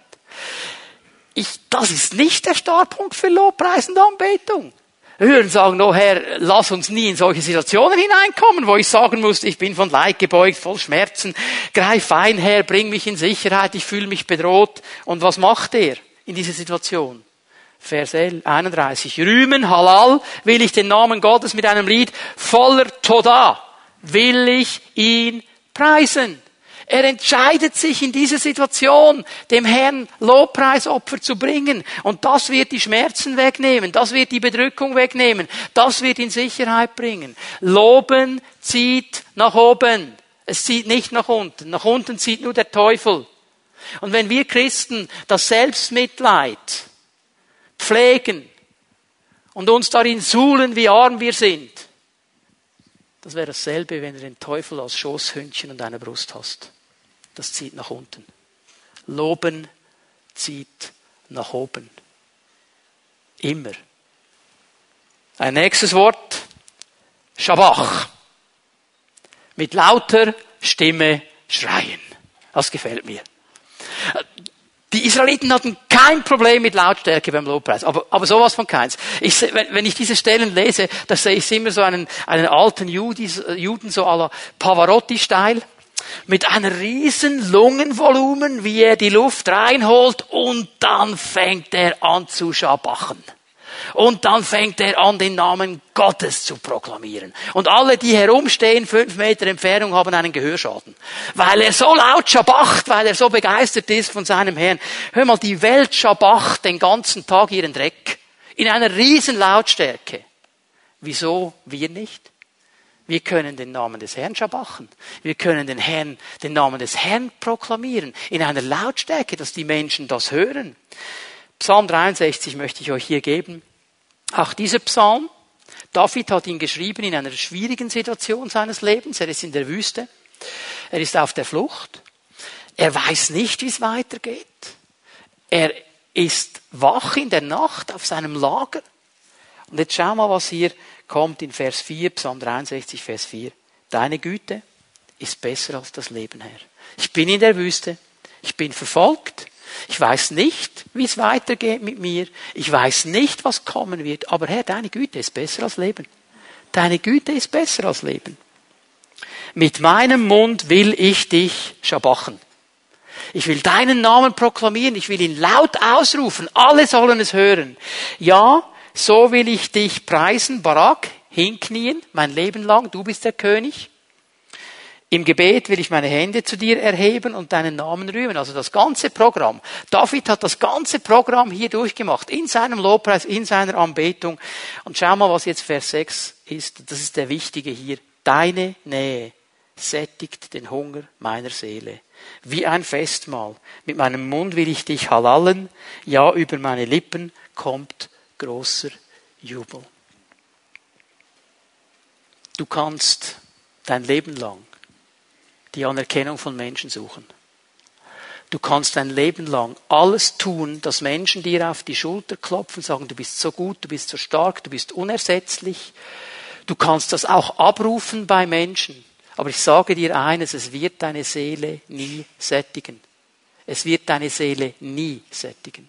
Speaker 1: Ich, das ist nicht der Startpunkt für Lobpreis und Anbetung. Wir würden sagen, oh Herr, lass uns nie in solche Situationen hineinkommen, wo ich sagen muss, ich bin von Leid gebeugt, voll Schmerzen, greif ein, Herr, bring mich in Sicherheit, ich fühle mich bedroht. Und was macht er in dieser Situation? Vers 31. Rühmen, halal, will ich den Namen Gottes mit einem Lied voller Toda, will ich ihn preisen. Er entscheidet sich in dieser Situation, dem Herrn Lobpreisopfer zu bringen. Und das wird die Schmerzen wegnehmen. Das wird die Bedrückung wegnehmen. Das wird ihn Sicherheit bringen. Loben zieht nach oben. Es zieht nicht nach unten. Nach unten zieht nur der Teufel. Und wenn wir Christen das Selbstmitleid pflegen und uns darin suhlen, wie arm wir sind, das wäre dasselbe, wenn du den Teufel als Schoßhündchen und eine Brust hast das zieht nach unten. Loben zieht nach oben. Immer. Ein nächstes Wort. Schabach. Mit lauter Stimme schreien. Das gefällt mir. Die Israeliten hatten kein Problem mit Lautstärke beim Lobpreis, aber, aber sowas von keins. Ich, wenn, wenn ich diese Stellen lese, da sehe ich immer so einen, einen alten Judis, Juden, so aller Pavarotti-Style mit einem riesen Lungenvolumen, wie er die Luft reinholt und dann fängt er an zu schabachen. Und dann fängt er an, den Namen Gottes zu proklamieren. Und alle, die herumstehen, fünf Meter Entfernung, haben einen Gehörschaden. Weil er so laut schabacht, weil er so begeistert ist von seinem Herrn. Hör mal, die Welt schabacht den ganzen Tag ihren Dreck. In einer riesen Lautstärke. Wieso wir nicht? Wir können den Namen des Herrn schabachen. Wir können den Herrn, den Namen des Herrn proklamieren. In einer Lautstärke, dass die Menschen das hören. Psalm 63 möchte ich euch hier geben. Auch dieser Psalm, David hat ihn geschrieben in einer schwierigen Situation seines Lebens. Er ist in der Wüste. Er ist auf der Flucht. Er weiß nicht, wie es weitergeht. Er ist wach in der Nacht auf seinem Lager. Und jetzt schau mal, was hier kommt in Vers 4, Psalm 63, Vers 4. Deine Güte ist besser als das Leben, Herr. Ich bin in der Wüste. Ich bin verfolgt. Ich weiß nicht, wie es weitergeht mit mir. Ich weiß nicht, was kommen wird. Aber Herr, deine Güte ist besser als Leben. Deine Güte ist besser als Leben. Mit meinem Mund will ich dich schabachen. Ich will deinen Namen proklamieren. Ich will ihn laut ausrufen. Alle sollen es hören. Ja, so will ich dich preisen, Barak, hinknien, mein Leben lang, du bist der König. Im Gebet will ich meine Hände zu dir erheben und deinen Namen rühmen. Also das ganze Programm. David hat das ganze Programm hier durchgemacht. In seinem Lobpreis, in seiner Anbetung. Und schau mal, was jetzt Vers 6 ist. Das ist der Wichtige hier. Deine Nähe sättigt den Hunger meiner Seele. Wie ein Festmahl. Mit meinem Mund will ich dich halallen. Ja, über meine Lippen kommt großer Jubel. Du kannst dein Leben lang die Anerkennung von Menschen suchen. Du kannst dein Leben lang alles tun, dass Menschen dir auf die Schulter klopfen, sagen, du bist so gut, du bist so stark, du bist unersetzlich. Du kannst das auch abrufen bei Menschen. Aber ich sage dir eines, es wird deine Seele nie sättigen. Es wird deine Seele nie sättigen.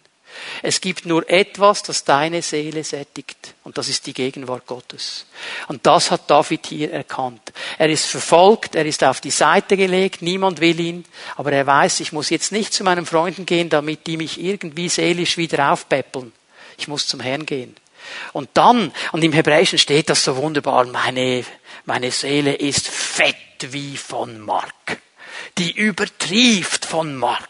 Speaker 1: Es gibt nur etwas, das deine Seele sättigt. Und das ist die Gegenwart Gottes. Und das hat David hier erkannt. Er ist verfolgt, er ist auf die Seite gelegt, niemand will ihn. Aber er weiß, ich muss jetzt nicht zu meinen Freunden gehen, damit die mich irgendwie seelisch wieder aufpäppeln. Ich muss zum Herrn gehen. Und dann, und im Hebräischen steht das so wunderbar, meine, meine Seele ist fett wie von Mark. Die übertrieft von Mark.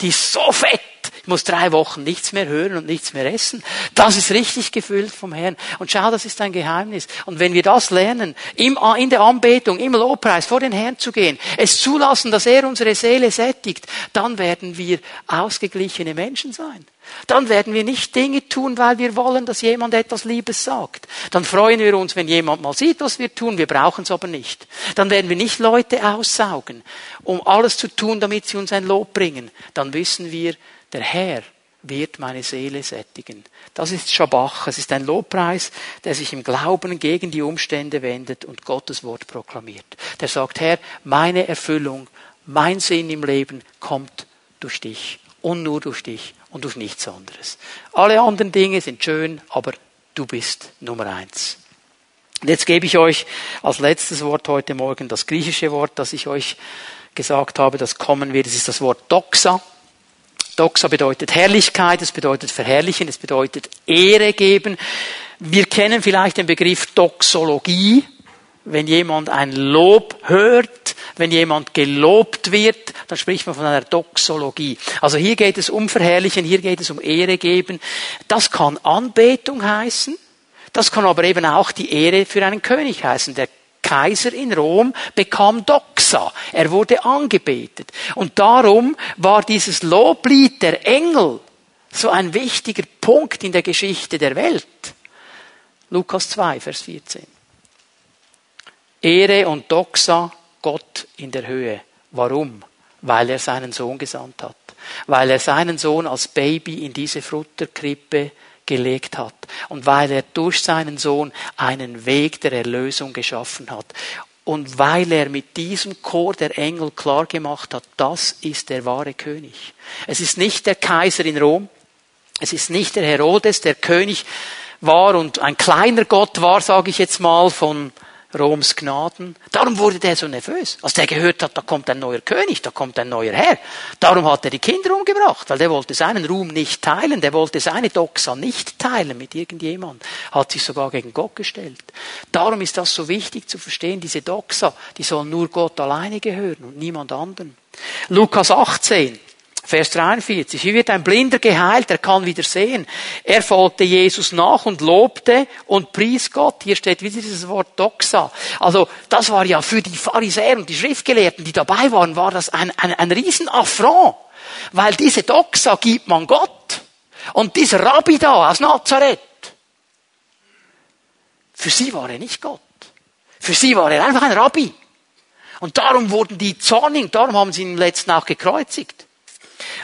Speaker 1: Die ist so fett muss drei Wochen nichts mehr hören und nichts mehr essen. Das ist richtig gefüllt vom Herrn. Und schau, das ist ein Geheimnis. Und wenn wir das lernen, in der Anbetung, im Lobpreis vor den Herrn zu gehen, es zulassen, dass er unsere Seele sättigt, dann werden wir ausgeglichene Menschen sein. Dann werden wir nicht Dinge tun, weil wir wollen, dass jemand etwas Liebes sagt. Dann freuen wir uns, wenn jemand mal sieht, was wir tun. Wir brauchen es aber nicht. Dann werden wir nicht Leute aussaugen, um alles zu tun, damit sie uns ein Lob bringen. Dann wissen wir, der Herr wird meine Seele sättigen. Das ist Schabach. Es ist ein Lobpreis, der sich im Glauben gegen die Umstände wendet und Gottes Wort proklamiert. Der sagt, Herr, meine Erfüllung, mein Sinn im Leben kommt durch dich und nur durch dich und durch nichts anderes. Alle anderen Dinge sind schön, aber du bist Nummer eins. Und jetzt gebe ich euch als letztes Wort heute Morgen das griechische Wort, das ich euch gesagt habe, das kommen wird. Das ist das Wort Doxa. Doxa bedeutet Herrlichkeit, es bedeutet verherrlichen, es bedeutet Ehre geben. Wir kennen vielleicht den Begriff Doxologie. Wenn jemand ein Lob hört, wenn jemand gelobt wird, dann spricht man von einer Doxologie. Also hier geht es um Verherrlichen, hier geht es um Ehre geben. Das kann Anbetung heißen. Das kann aber eben auch die Ehre für einen König heißen. Der Kaiser in Rom bekam Doxa. Er wurde angebetet. Und darum war dieses Loblied der Engel so ein wichtiger Punkt in der Geschichte der Welt. Lukas 2, Vers 14. Ehre und Doxa Gott in der Höhe. Warum? Weil er seinen Sohn gesandt hat. Weil er seinen Sohn als Baby in diese Futterkrippe gelegt hat und weil er durch seinen Sohn einen Weg der Erlösung geschaffen hat. Und weil er mit diesem Chor der Engel klar gemacht hat, das ist der wahre König. Es ist nicht der Kaiser in Rom, es ist nicht der Herodes, der König war und ein kleiner Gott war, sage ich jetzt mal, von Roms Gnaden. Darum wurde der so nervös, als der gehört hat, da kommt ein neuer König, da kommt ein neuer Herr. Darum hat er die Kinder umgebracht, weil der wollte seinen Ruhm nicht teilen, der wollte seine Doxa nicht teilen mit irgendjemand, hat sich sogar gegen Gott gestellt. Darum ist das so wichtig zu verstehen, diese Doxa, die soll nur Gott alleine gehören und niemand anderen. Lukas 18. Vers 43. Wie wird ein Blinder geheilt? Er kann wieder sehen. Er folgte Jesus nach und lobte und pries Gott. Hier steht wieder dieses Wort Doxa. Also, das war ja für die Pharisäer und die Schriftgelehrten, die dabei waren, war das ein, ein, ein Riesenaffront. Weil diese Doxa gibt man Gott. Und dieser Rabbi da aus Nazareth, für sie war er nicht Gott. Für sie war er einfach ein Rabbi. Und darum wurden die zornig, darum haben sie ihn letzten auch gekreuzigt.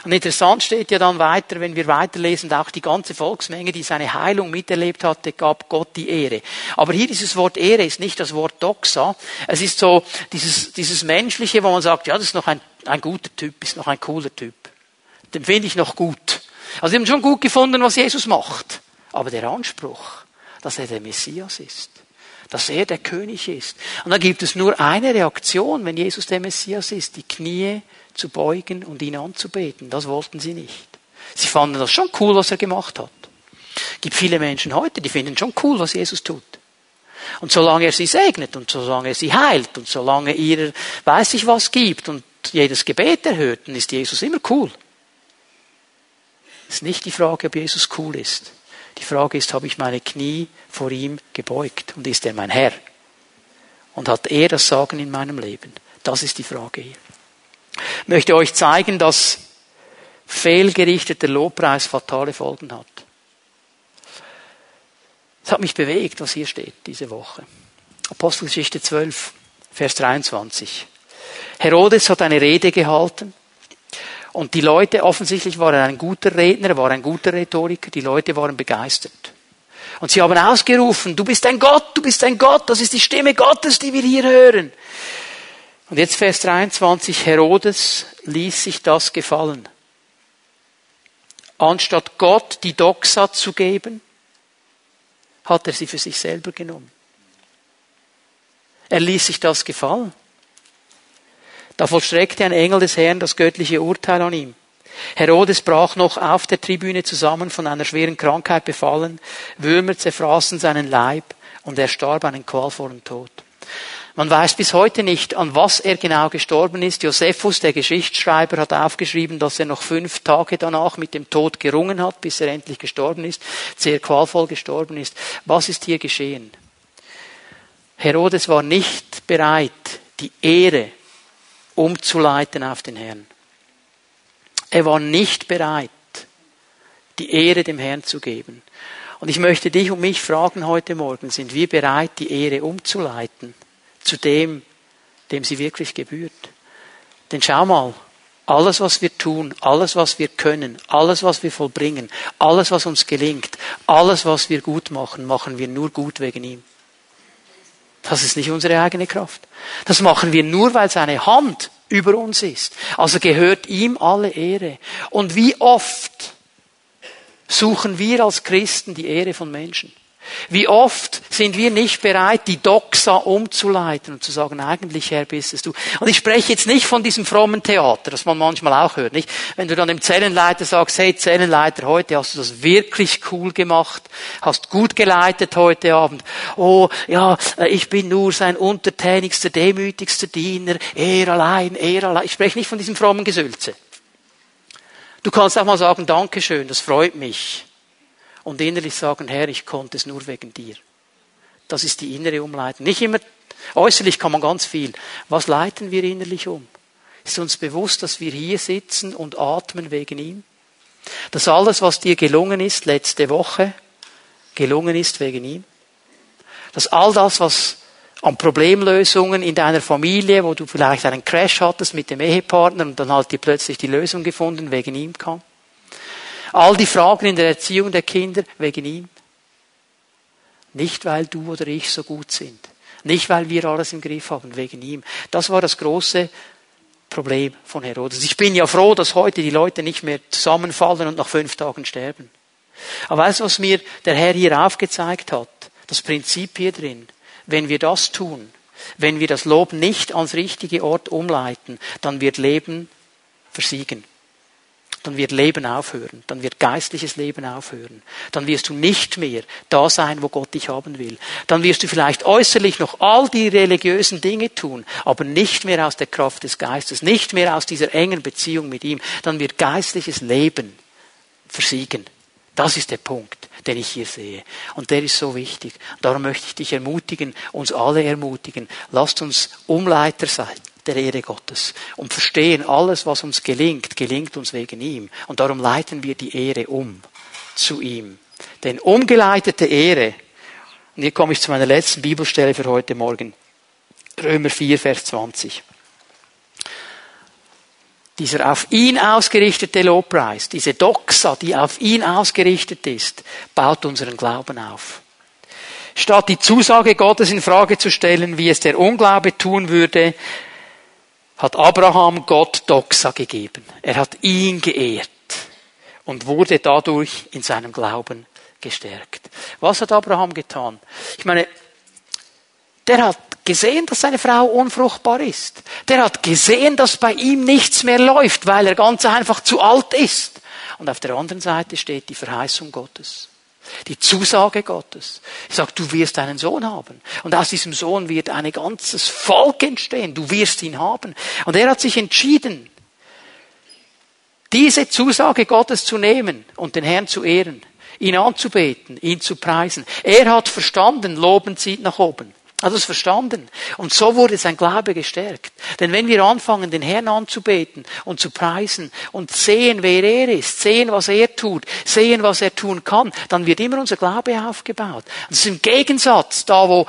Speaker 1: Und interessant steht ja dann weiter, wenn wir weiterlesen, auch die ganze Volksmenge, die seine Heilung miterlebt hatte, gab Gott die Ehre. Aber hier dieses Wort Ehre ist nicht das Wort Doxa. Es ist so dieses, dieses Menschliche, wo man sagt, ja, das ist noch ein, ein guter Typ, ist noch ein cooler Typ. Den finde ich noch gut. Also sie haben schon gut gefunden, was Jesus macht. Aber der Anspruch, dass er der Messias ist, dass er der König ist. Und dann gibt es nur eine Reaktion, wenn Jesus der Messias ist, die Knie zu beugen und ihn anzubeten. Das wollten sie nicht. Sie fanden das schon cool, was er gemacht hat. Es gibt viele Menschen heute, die finden schon cool, was Jesus tut. Und solange er sie segnet und solange er sie heilt und solange ihr weiß ich was gibt und jedes Gebet erhört, dann ist Jesus immer cool. Es ist nicht die Frage, ob Jesus cool ist. Die Frage ist, habe ich meine Knie vor ihm gebeugt und ist er mein Herr? Und hat er das Sagen in meinem Leben? Das ist die Frage hier. Möchte euch zeigen, dass fehlgerichteter Lobpreis fatale Folgen hat. Es hat mich bewegt, was hier steht diese Woche. Apostelgeschichte 12, Vers 23. Herodes hat eine Rede gehalten und die Leute, offensichtlich war er ein guter Redner, er war ein guter Rhetoriker, die Leute waren begeistert. Und sie haben ausgerufen, du bist ein Gott, du bist ein Gott, das ist die Stimme Gottes, die wir hier hören. Und jetzt Vers 23, Herodes ließ sich das gefallen. Anstatt Gott die Doxa zu geben, hat er sie für sich selber genommen. Er ließ sich das gefallen. Da vollstreckte ein Engel des Herrn das göttliche Urteil an ihm. Herodes brach noch auf der Tribüne zusammen, von einer schweren Krankheit befallen. Würmer zerfraßen seinen Leib und er starb einen qualvollen Tod. Man weiß bis heute nicht, an was er genau gestorben ist. Josephus, der Geschichtsschreiber, hat aufgeschrieben, dass er noch fünf Tage danach mit dem Tod gerungen hat, bis er endlich gestorben ist, sehr qualvoll gestorben ist. Was ist hier geschehen? Herodes war nicht bereit, die Ehre umzuleiten auf den Herrn. Er war nicht bereit, die Ehre dem Herrn zu geben. Und ich möchte dich und mich fragen heute Morgen, sind wir bereit, die Ehre umzuleiten zu dem, dem sie wirklich gebührt. Denn schau mal, alles, was wir tun, alles, was wir können, alles, was wir vollbringen, alles, was uns gelingt, alles, was wir gut machen, machen wir nur gut wegen ihm. Das ist nicht unsere eigene Kraft. Das machen wir nur, weil seine Hand über uns ist. Also gehört ihm alle Ehre. Und wie oft suchen wir als Christen die Ehre von Menschen? Wie oft sind wir nicht bereit, die Doxa umzuleiten und zu sagen, eigentlich Herr bist es du. Und ich spreche jetzt nicht von diesem frommen Theater, das man manchmal auch hört, nicht? Wenn du dann dem Zellenleiter sagst, hey Zellenleiter, heute hast du das wirklich cool gemacht, hast gut geleitet heute Abend. Oh, ja, ich bin nur sein untertänigster, demütigster Diener, er allein, er allein. Ich spreche nicht von diesem frommen Gesülze. Du kannst auch mal sagen, Dankeschön, das freut mich und innerlich sagen, Herr, ich konnte es nur wegen dir. Das ist die innere Umleitung. Nicht immer, äußerlich kann man ganz viel. Was leiten wir innerlich um? Ist uns bewusst, dass wir hier sitzen und atmen wegen ihm? Dass alles, was dir gelungen ist letzte Woche, gelungen ist wegen ihm? Dass all das, was an Problemlösungen in deiner Familie, wo du vielleicht einen Crash hattest mit dem Ehepartner und dann hat dir plötzlich die Lösung gefunden, wegen ihm kam? All die Fragen in der Erziehung der Kinder wegen ihm. Nicht, weil du oder ich so gut sind. Nicht, weil wir alles im Griff haben, wegen ihm. Das war das große Problem von Herodes. Ich bin ja froh, dass heute die Leute nicht mehr zusammenfallen und nach fünf Tagen sterben. Aber weißt du, was mir der Herr hier aufgezeigt hat? Das Prinzip hier drin. Wenn wir das tun, wenn wir das Lob nicht ans richtige Ort umleiten, dann wird Leben versiegen dann wird Leben aufhören, dann wird geistliches Leben aufhören, dann wirst du nicht mehr da sein, wo Gott dich haben will. Dann wirst du vielleicht äußerlich noch all die religiösen Dinge tun, aber nicht mehr aus der Kraft des Geistes, nicht mehr aus dieser engen Beziehung mit ihm. Dann wird geistliches Leben versiegen. Das ist der Punkt, den ich hier sehe. Und der ist so wichtig. Darum möchte ich dich ermutigen, uns alle ermutigen. Lasst uns Umleiter sein der Ehre Gottes und verstehen, alles, was uns gelingt, gelingt uns wegen ihm. Und darum leiten wir die Ehre um zu ihm. Denn umgeleitete Ehre, und hier komme ich zu meiner letzten Bibelstelle für heute Morgen, Römer 4, Vers 20. Dieser auf ihn ausgerichtete Lobpreis, diese Doxa, die auf ihn ausgerichtet ist, baut unseren Glauben auf. Statt die Zusage Gottes in Frage zu stellen, wie es der Unglaube tun würde, hat Abraham Gott Doxa gegeben. Er hat ihn geehrt und wurde dadurch in seinem Glauben gestärkt. Was hat Abraham getan? Ich meine, der hat gesehen, dass seine Frau unfruchtbar ist. Der hat gesehen, dass bei ihm nichts mehr läuft, weil er ganz einfach zu alt ist. Und auf der anderen Seite steht die Verheißung Gottes. Die Zusage Gottes. Er sagt, du wirst einen Sohn haben. Und aus diesem Sohn wird ein ganzes Volk entstehen. Du wirst ihn haben. Und er hat sich entschieden, diese Zusage Gottes zu nehmen und den Herrn zu ehren, ihn anzubeten, ihn zu preisen. Er hat verstanden, Loben zieht nach oben. Hat es verstanden. Und so wurde sein Glaube gestärkt. Denn wenn wir anfangen, den Herrn anzubeten und zu preisen und sehen, wer er ist, sehen, was er tut, sehen, was er tun kann, dann wird immer unser Glaube aufgebaut. Das ist im Gegensatz, da wo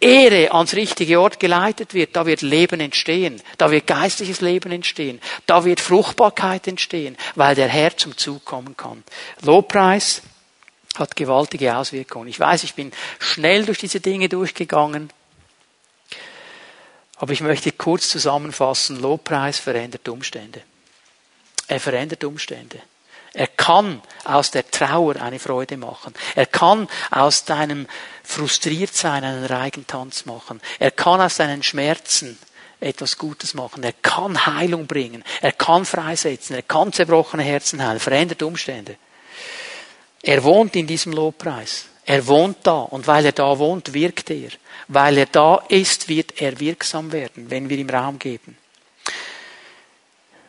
Speaker 1: Ehre ans richtige Ort geleitet wird, da wird Leben entstehen, da wird geistliches Leben entstehen, da wird Fruchtbarkeit entstehen, weil der Herr zum Zug kommen kann. Lobpreis, hat gewaltige Auswirkungen. Ich weiß, ich bin schnell durch diese Dinge durchgegangen, aber ich möchte kurz zusammenfassen, Lobpreis verändert Umstände. Er verändert Umstände. Er kann aus der Trauer eine Freude machen. Er kann aus deinem Frustriertsein einen Reigentanz machen. Er kann aus deinen Schmerzen etwas Gutes machen. Er kann Heilung bringen. Er kann freisetzen. Er kann zerbrochene Herzen heilen. Verändert Umstände. Er wohnt in diesem Lobpreis. Er wohnt da und weil er da wohnt, wirkt er. Weil er da ist, wird er wirksam werden, wenn wir ihm Raum geben.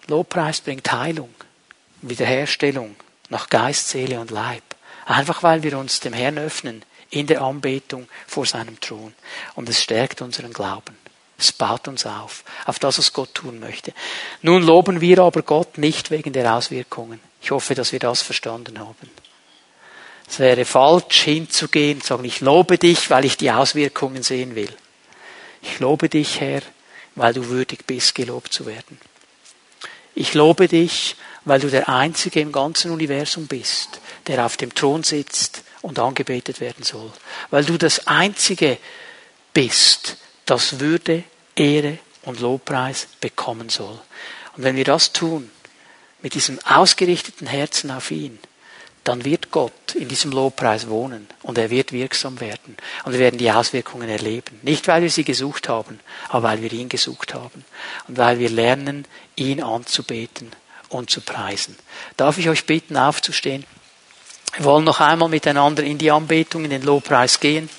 Speaker 1: Lobpreis bringt Heilung, Wiederherstellung nach Geist, Seele und Leib. Einfach weil wir uns dem Herrn öffnen in der Anbetung vor seinem Thron. Und es stärkt unseren Glauben. Es baut uns auf, auf das, was Gott tun möchte. Nun loben wir aber Gott nicht wegen der Auswirkungen. Ich hoffe, dass wir das verstanden haben. Es wäre falsch hinzugehen und sagen, ich lobe dich, weil ich die Auswirkungen sehen will. Ich lobe dich, Herr, weil du würdig bist, gelobt zu werden. Ich lobe dich, weil du der Einzige im ganzen Universum bist, der auf dem Thron sitzt und angebetet werden soll. Weil du das Einzige bist, das Würde, Ehre und Lobpreis bekommen soll. Und wenn wir das tun, mit diesem ausgerichteten Herzen auf ihn, dann wird Gott in diesem Lobpreis wohnen und er wird wirksam werden und wir werden die Auswirkungen erleben. Nicht, weil wir sie gesucht haben, aber weil wir ihn gesucht haben und weil wir lernen, ihn anzubeten und zu preisen. Darf ich euch bitten, aufzustehen? Wir wollen noch einmal miteinander in die Anbetung, in den Lobpreis gehen.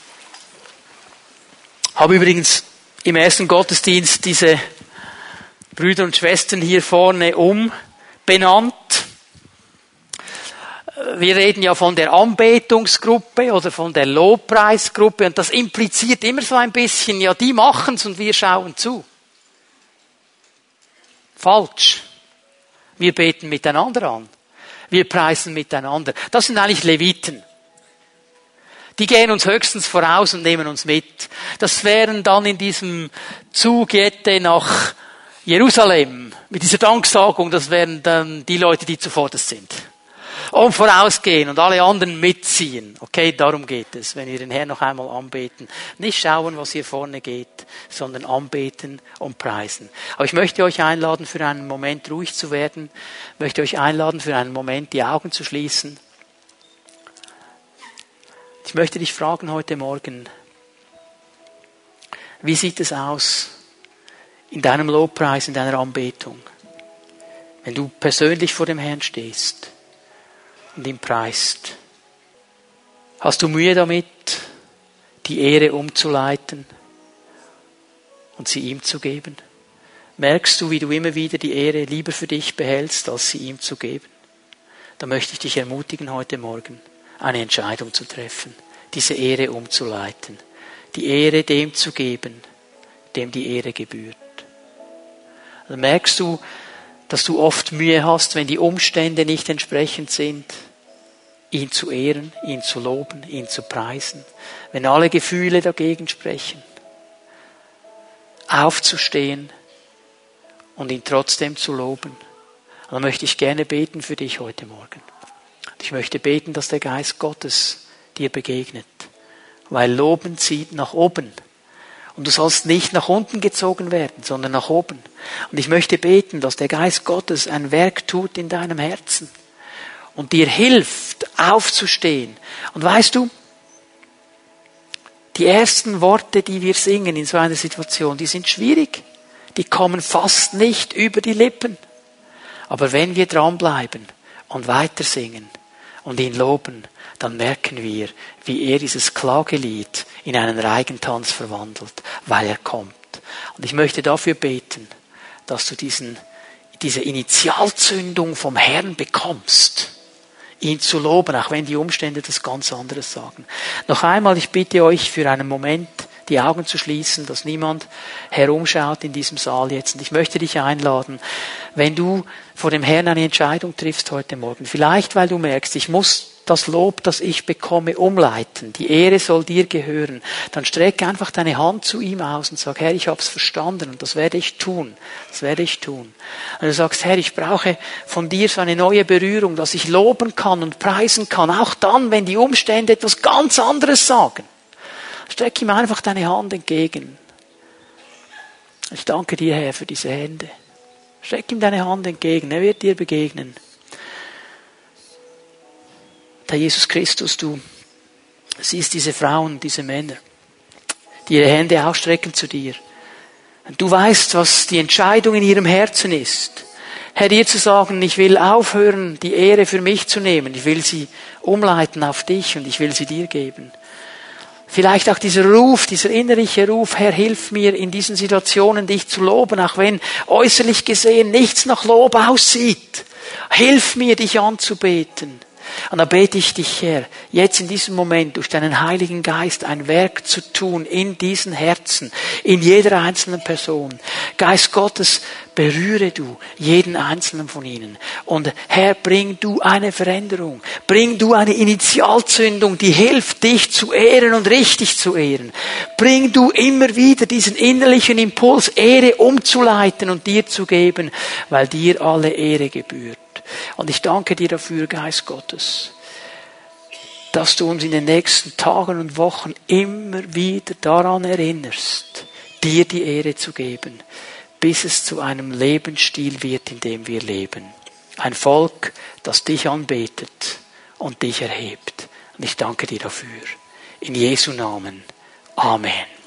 Speaker 1: Habe übrigens im ersten Gottesdienst diese Brüder und Schwestern hier vorne umbenannt. Wir reden ja von der Anbetungsgruppe oder von der Lobpreisgruppe und das impliziert immer so ein bisschen, ja, die machen's und wir schauen zu. Falsch. Wir beten miteinander an. Wir preisen miteinander. Das sind eigentlich Leviten. Die gehen uns höchstens voraus und nehmen uns mit. Das wären dann in diesem Zug Jette nach Jerusalem mit dieser Danksagung, das wären dann die Leute, die zuvorderst sind und vorausgehen und alle anderen mitziehen. Okay, darum geht es, wenn wir den Herrn noch einmal anbeten. Nicht schauen, was hier vorne geht, sondern anbeten und preisen. Aber ich möchte euch einladen, für einen Moment ruhig zu werden. Ich möchte euch einladen, für einen Moment die Augen zu schließen. Ich möchte dich fragen heute Morgen, wie sieht es aus in deinem Lobpreis, in deiner Anbetung, wenn du persönlich vor dem Herrn stehst? Und ihn preist. Hast du Mühe damit, die Ehre umzuleiten und sie ihm zu geben? Merkst du, wie du immer wieder die Ehre lieber für dich behältst, als sie ihm zu geben? Da möchte ich dich ermutigen, heute Morgen eine Entscheidung zu treffen, diese Ehre umzuleiten, die Ehre dem zu geben, dem die Ehre gebührt. Dann merkst du, dass du oft Mühe hast, wenn die Umstände nicht entsprechend sind, ihn zu ehren, ihn zu loben, ihn zu preisen, wenn alle Gefühle dagegen sprechen, aufzustehen und ihn trotzdem zu loben. Und dann möchte ich gerne beten für dich heute Morgen. Ich möchte beten, dass der Geist Gottes dir begegnet, weil Loben zieht nach oben. Und du sollst nicht nach unten gezogen werden, sondern nach oben. Und ich möchte beten, dass der Geist Gottes ein Werk tut in deinem Herzen und dir hilft, aufzustehen. Und weißt du, die ersten Worte, die wir singen in so einer Situation, die sind schwierig. Die kommen fast nicht über die Lippen. Aber wenn wir dranbleiben und weiter singen und ihn loben, dann merken wir, wie er dieses Klagelied in einen Reigentanz verwandelt, weil er kommt. Und ich möchte dafür beten, dass du diesen, diese Initialzündung vom Herrn bekommst, ihn zu loben, auch wenn die Umstände das ganz anderes sagen. Noch einmal, ich bitte euch für einen Moment, die Augen zu schließen, dass niemand herumschaut in diesem Saal jetzt. Und ich möchte dich einladen, wenn du vor dem Herrn eine Entscheidung triffst heute Morgen, vielleicht weil du merkst, ich muss das Lob, das ich bekomme, umleiten. Die Ehre soll dir gehören. Dann strecke einfach deine Hand zu ihm aus und sag, Herr, ich habe es verstanden und das werde ich tun. Das werde ich tun. Und du sagst, Herr, ich brauche von dir so eine neue Berührung, dass ich loben kann und preisen kann, auch dann, wenn die Umstände etwas ganz anderes sagen. Streck ihm einfach deine Hand entgegen. Ich danke dir, Herr, für diese Hände. Streck ihm deine Hand entgegen, er wird dir begegnen. Herr Jesus Christus, du siehst diese Frauen, diese Männer, die ihre Hände ausstrecken zu dir. Und du weißt, was die Entscheidung in ihrem Herzen ist. Herr, dir zu sagen, ich will aufhören, die Ehre für mich zu nehmen. Ich will sie umleiten auf dich und ich will sie dir geben. Vielleicht auch dieser Ruf, dieser innerliche Ruf, Herr, hilf mir in diesen Situationen, dich zu loben, auch wenn äußerlich gesehen nichts nach Lob aussieht. Hilf mir, dich anzubeten. Und da bete ich dich, Herr, jetzt in diesem Moment durch deinen Heiligen Geist ein Werk zu tun in diesen Herzen, in jeder einzelnen Person. Geist Gottes, berühre du jeden einzelnen von ihnen. Und Herr, bring du eine Veränderung. Bring du eine Initialzündung, die hilft, dich zu ehren und richtig zu ehren. Bring du immer wieder diesen innerlichen Impuls, Ehre umzuleiten und dir zu geben, weil dir alle Ehre gebührt. Und ich danke dir dafür, Geist Gottes, dass du uns in den nächsten Tagen und Wochen immer wieder daran erinnerst, dir die Ehre zu geben, bis es zu einem Lebensstil wird, in dem wir leben. Ein Volk, das dich anbetet und dich erhebt. Und ich danke dir dafür. In Jesu Namen. Amen.